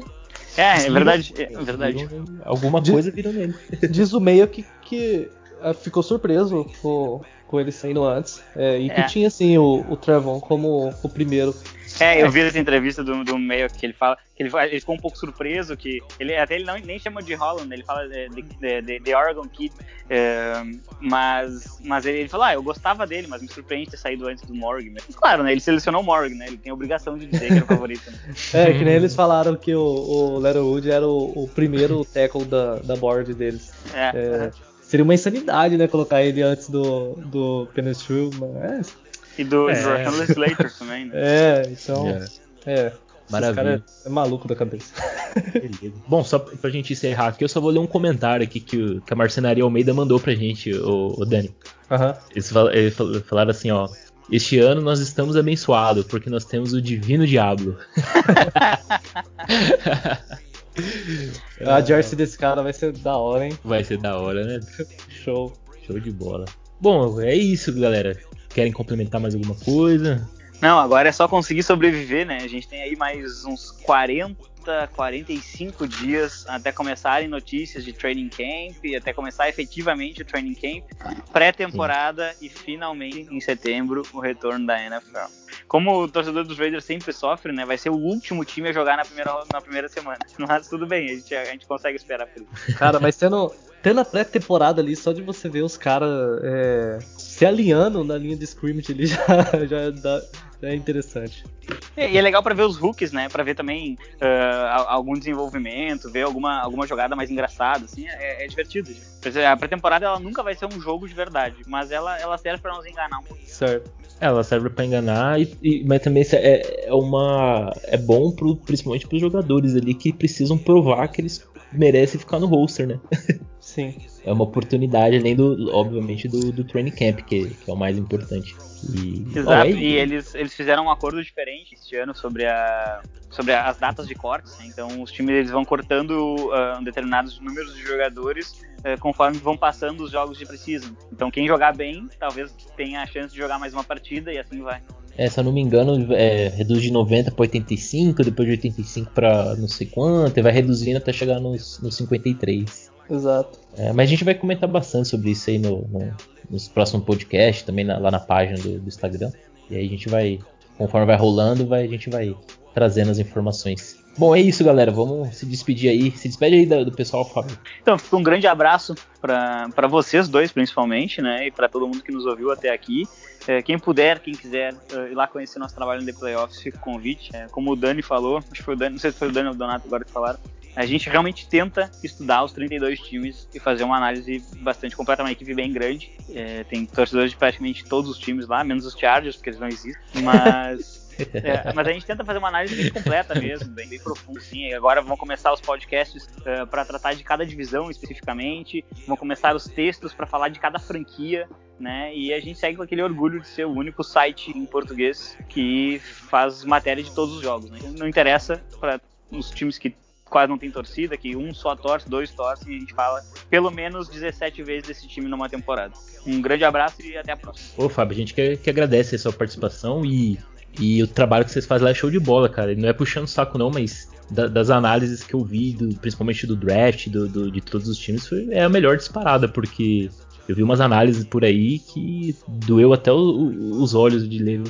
É, é verdade, é verdade. alguma coisa virou nele. Diz o meio que, que ah, ficou surpreso com, com ele saindo antes. É, e que é. tinha assim o, o Trevon como o primeiro. É, eu vi essa entrevista do, do meio que ele fala que ele, ele ficou um pouco surpreso que ele até ele não nem chama de Holland, ele fala de, de, de, de Oregon Kid, é, mas mas ele, ele falou, ah, eu gostava dele, mas me surpreende ter saído antes do Morgan. Mas, claro, né? Ele selecionou o Morgan, né? Ele tem a obrigação de dizer que era o favorito. Né? é, que nem eles falaram que o, o Leatherwood era o, o primeiro tackle da, da board deles. É. é seria uma insanidade, né? Colocar ele antes do, do Penestrew, mas. E do, é. do Slater também, né? É, então. Yeah. É. Maravilha. é maluco da cabeça. Beleza. Bom, só pra gente encerrar aqui, eu só vou ler um comentário aqui que, que a Marcenaria Almeida mandou pra gente, o, o Dani. Uhum. Eles, fal, eles falaram assim, ó. Este ano nós estamos abençoados, porque nós temos o Divino Diablo. A jersey desse cara vai ser da hora, hein? Vai ser da hora, né? Show. Show de bola. Bom, é isso, galera. Querem complementar mais alguma coisa? Não, agora é só conseguir sobreviver, né? A gente tem aí mais uns 40 45 dias até começarem notícias de training camp, até começar efetivamente o training camp, pré-temporada e finalmente em setembro o retorno da NFL. Como o torcedor dos Raiders sempre sofre, né? Vai ser o último time a jogar na primeira, na primeira semana. Mas tudo bem, a gente, a gente consegue esperar por isso. Cara, mas tendo, tendo a pré-temporada ali, só de você ver os caras é, se alinhando na linha de scrimmage ali já, já dá, é interessante. E é legal para ver os rookies, né? Para ver também uh, algum desenvolvimento, ver alguma, alguma jogada mais engraçada, assim, é, é divertido. A pré-temporada ela nunca vai ser um jogo de verdade, mas ela, ela serve para nos enganar um pouco. Certo. Ela serve para enganar, e, e, mas também é, é, uma é bom pro, principalmente para os jogadores ali que precisam provar que eles merecem ficar no roster, né? Sim. É uma oportunidade, além do, obviamente, do, do training camp, que, que é o mais importante. E... Exato, oh, e eles, eles fizeram um acordo diferente este ano sobre, a, sobre as datas de cortes. Né? Então, os times eles vão cortando uh, determinados números de jogadores uh, conforme vão passando os jogos de precisam. Então, quem jogar bem, talvez tenha a chance de jogar mais uma partida e assim vai. É, se eu não me engano, é, reduz de 90 para 85, depois de 85 para não sei quanto, e vai reduzindo até chegar nos, nos 53. Exato. É, mas a gente vai comentar bastante sobre isso aí no, no, nos próximos podcasts, também na, lá na página do, do, Instagram. E aí a gente vai, conforme vai rolando, vai, a gente vai trazendo as informações. Bom, é isso, galera. Vamos se despedir aí. Se despede aí do, do pessoal, Fábio. Então, fica um grande abraço para vocês dois, principalmente, né? E para todo mundo que nos ouviu até aqui. É, quem puder, quem quiser uh, ir lá conhecer nosso trabalho no The Playoffs, fica o convite. É, como o Dani falou, acho que foi o Dani, não sei se foi o Dani ou o Donato agora que falaram, a gente realmente tenta estudar os 32 times e fazer uma análise bastante completa, uma equipe bem grande. É, tem torcedores de praticamente todos os times lá, menos os Chargers, porque eles não existem. Mas, é, mas a gente tenta fazer uma análise bem completa mesmo, bem, bem profunda. Sim. Agora vão começar os podcasts uh, é, para tratar de cada divisão especificamente, vão começar os textos para falar de cada franquia. Né? E a gente segue com aquele orgulho de ser o único site em português que faz matéria de todos os jogos. Né? Não interessa para os times que quase não tem torcida, que um só torce, dois torcem, e a gente fala pelo menos 17 vezes desse time numa temporada. Um grande abraço e até a próxima. Ô, Fábio, a gente que, que agradece a sua participação e, e o trabalho que vocês fazem lá é show de bola, cara. Não é puxando o saco, não, mas da, das análises que eu vi, do, principalmente do draft, do, do, de todos os times, foi, é a melhor disparada, porque eu vi umas análises por aí que doeu até o, o, os olhos de ler.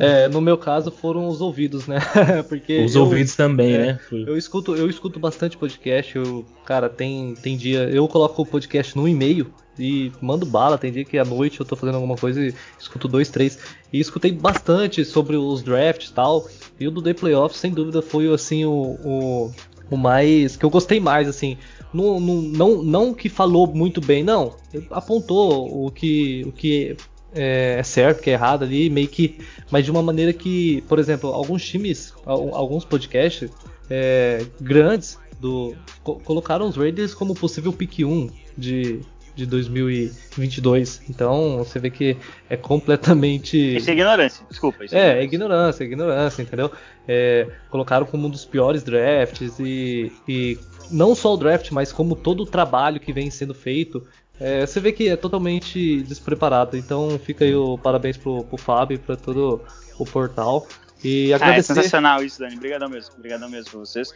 É, no meu caso foram os ouvidos, né? Porque os eu, ouvidos também, é, né? Eu escuto, eu escuto bastante podcast. Eu, cara, tem, tem dia. Eu coloco o podcast no e-mail e mando bala. Tem dia que à noite eu tô fazendo alguma coisa e escuto dois, três. E escutei bastante sobre os drafts e tal. E o do The Playoffs, sem dúvida, foi assim o, o, o mais. que eu gostei mais, assim. Não, não, não, não que falou muito bem, não. Apontou o que, o que é, é certo, que é errado ali, meio que. Mas de uma maneira que, por exemplo, alguns times, alguns podcasts é, grandes do, co colocaram os Raiders como possível pick 1 de, de 2022. Então você vê que é completamente. Isso é ignorância, desculpa. Isso é, é, ignorância, é ignorância, entendeu? É, colocaram como um dos piores drafts e, e não só o draft, mas como todo o trabalho que vem sendo feito é, você vê que é totalmente despreparado. Então fica aí o parabéns pro, pro Fábio e pra todo o portal. E agradecer... Ah, é sensacional isso, Dani. Obrigadão mesmo. Obrigadão mesmo pra vocês.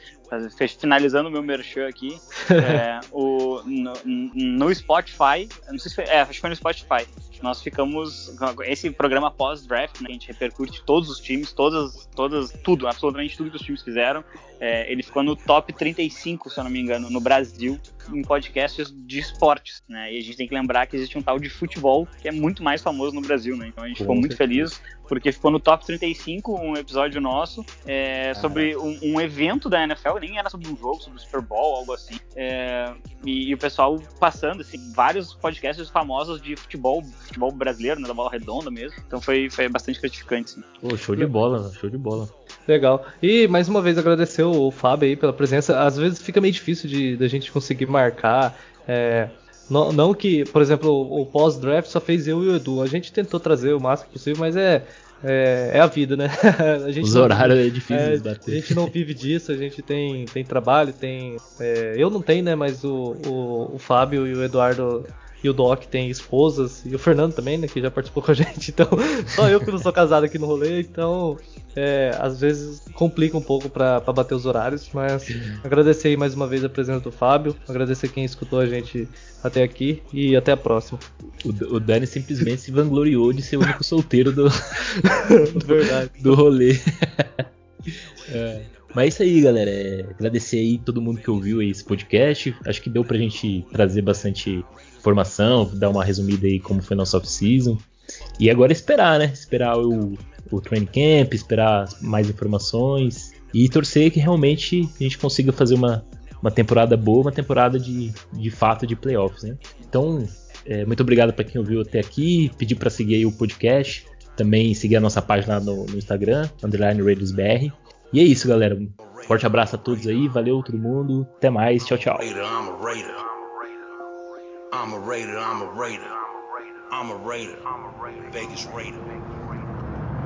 Finalizando o meu merchan aqui, é, o, no, no, Spotify, não sei se foi, é, acho que foi no Spotify, nós ficamos, esse programa pós-draft, né, a gente repercute todos os times, todas, todas, tudo, absolutamente tudo que os times fizeram, é, ele ficou no top 35, se eu não me engano, no Brasil, em podcasts de esportes, né? E a gente tem que lembrar que existe um tal de futebol que é muito mais famoso no Brasil, né? Então a gente Com ficou muito feliz porque ficou no top 35 um episódio nosso é, sobre um, um, evento da NFL, nem era sobre um jogo, sobre o Super Bowl, algo assim. É, e, e, o pessoal passando, assim, vários podcasts famosos de futebol, futebol brasileiro, né, da bola redonda mesmo. Então foi, foi bastante gratificante. Assim. Pô, show de bola, show de bola. Legal. E mais uma vez agradecer o Fábio aí pela presença. Às vezes fica meio difícil de da gente conseguir marcar. É, Não, não que, por exemplo, o, o pós-draft só fez eu e o Edu. A gente tentou trazer o máximo possível, mas é, é, é, a vida, né? Os horários é difícil é, A gente não vive disso, a gente tem, tem trabalho, tem. É, eu não tenho, né? Mas o, o, o Fábio e o Eduardo e o Doc tem esposas, e o Fernando também, né, que já participou com a gente, então só eu que não sou casado aqui no rolê, então é, às vezes complica um pouco para bater os horários, mas agradecer aí mais uma vez a presença do Fábio, agradecer quem escutou a gente até aqui e até a próxima. O, o Dani simplesmente se vangloriou de ser o único solteiro do, do rolê. é. Mas é isso aí, galera. É, agradecer aí todo mundo que ouviu esse podcast. Acho que deu pra gente trazer bastante informação, dar uma resumida aí como foi nosso off-season. E agora esperar, né? Esperar o, o training camp, esperar mais informações e torcer que realmente a gente consiga fazer uma, uma temporada boa, uma temporada de, de fato de playoffs, né? Então, é, muito obrigado para quem ouviu até aqui, pedir para seguir aí o podcast, também seguir a nossa página no, no Instagram, underline RadiusBR. E é isso, galera. Forte abraço a todos aí, valeu todo mundo, até mais, tchau, tchau. I'm a raider, I'm a raider. I'm a raider. Vegas raider.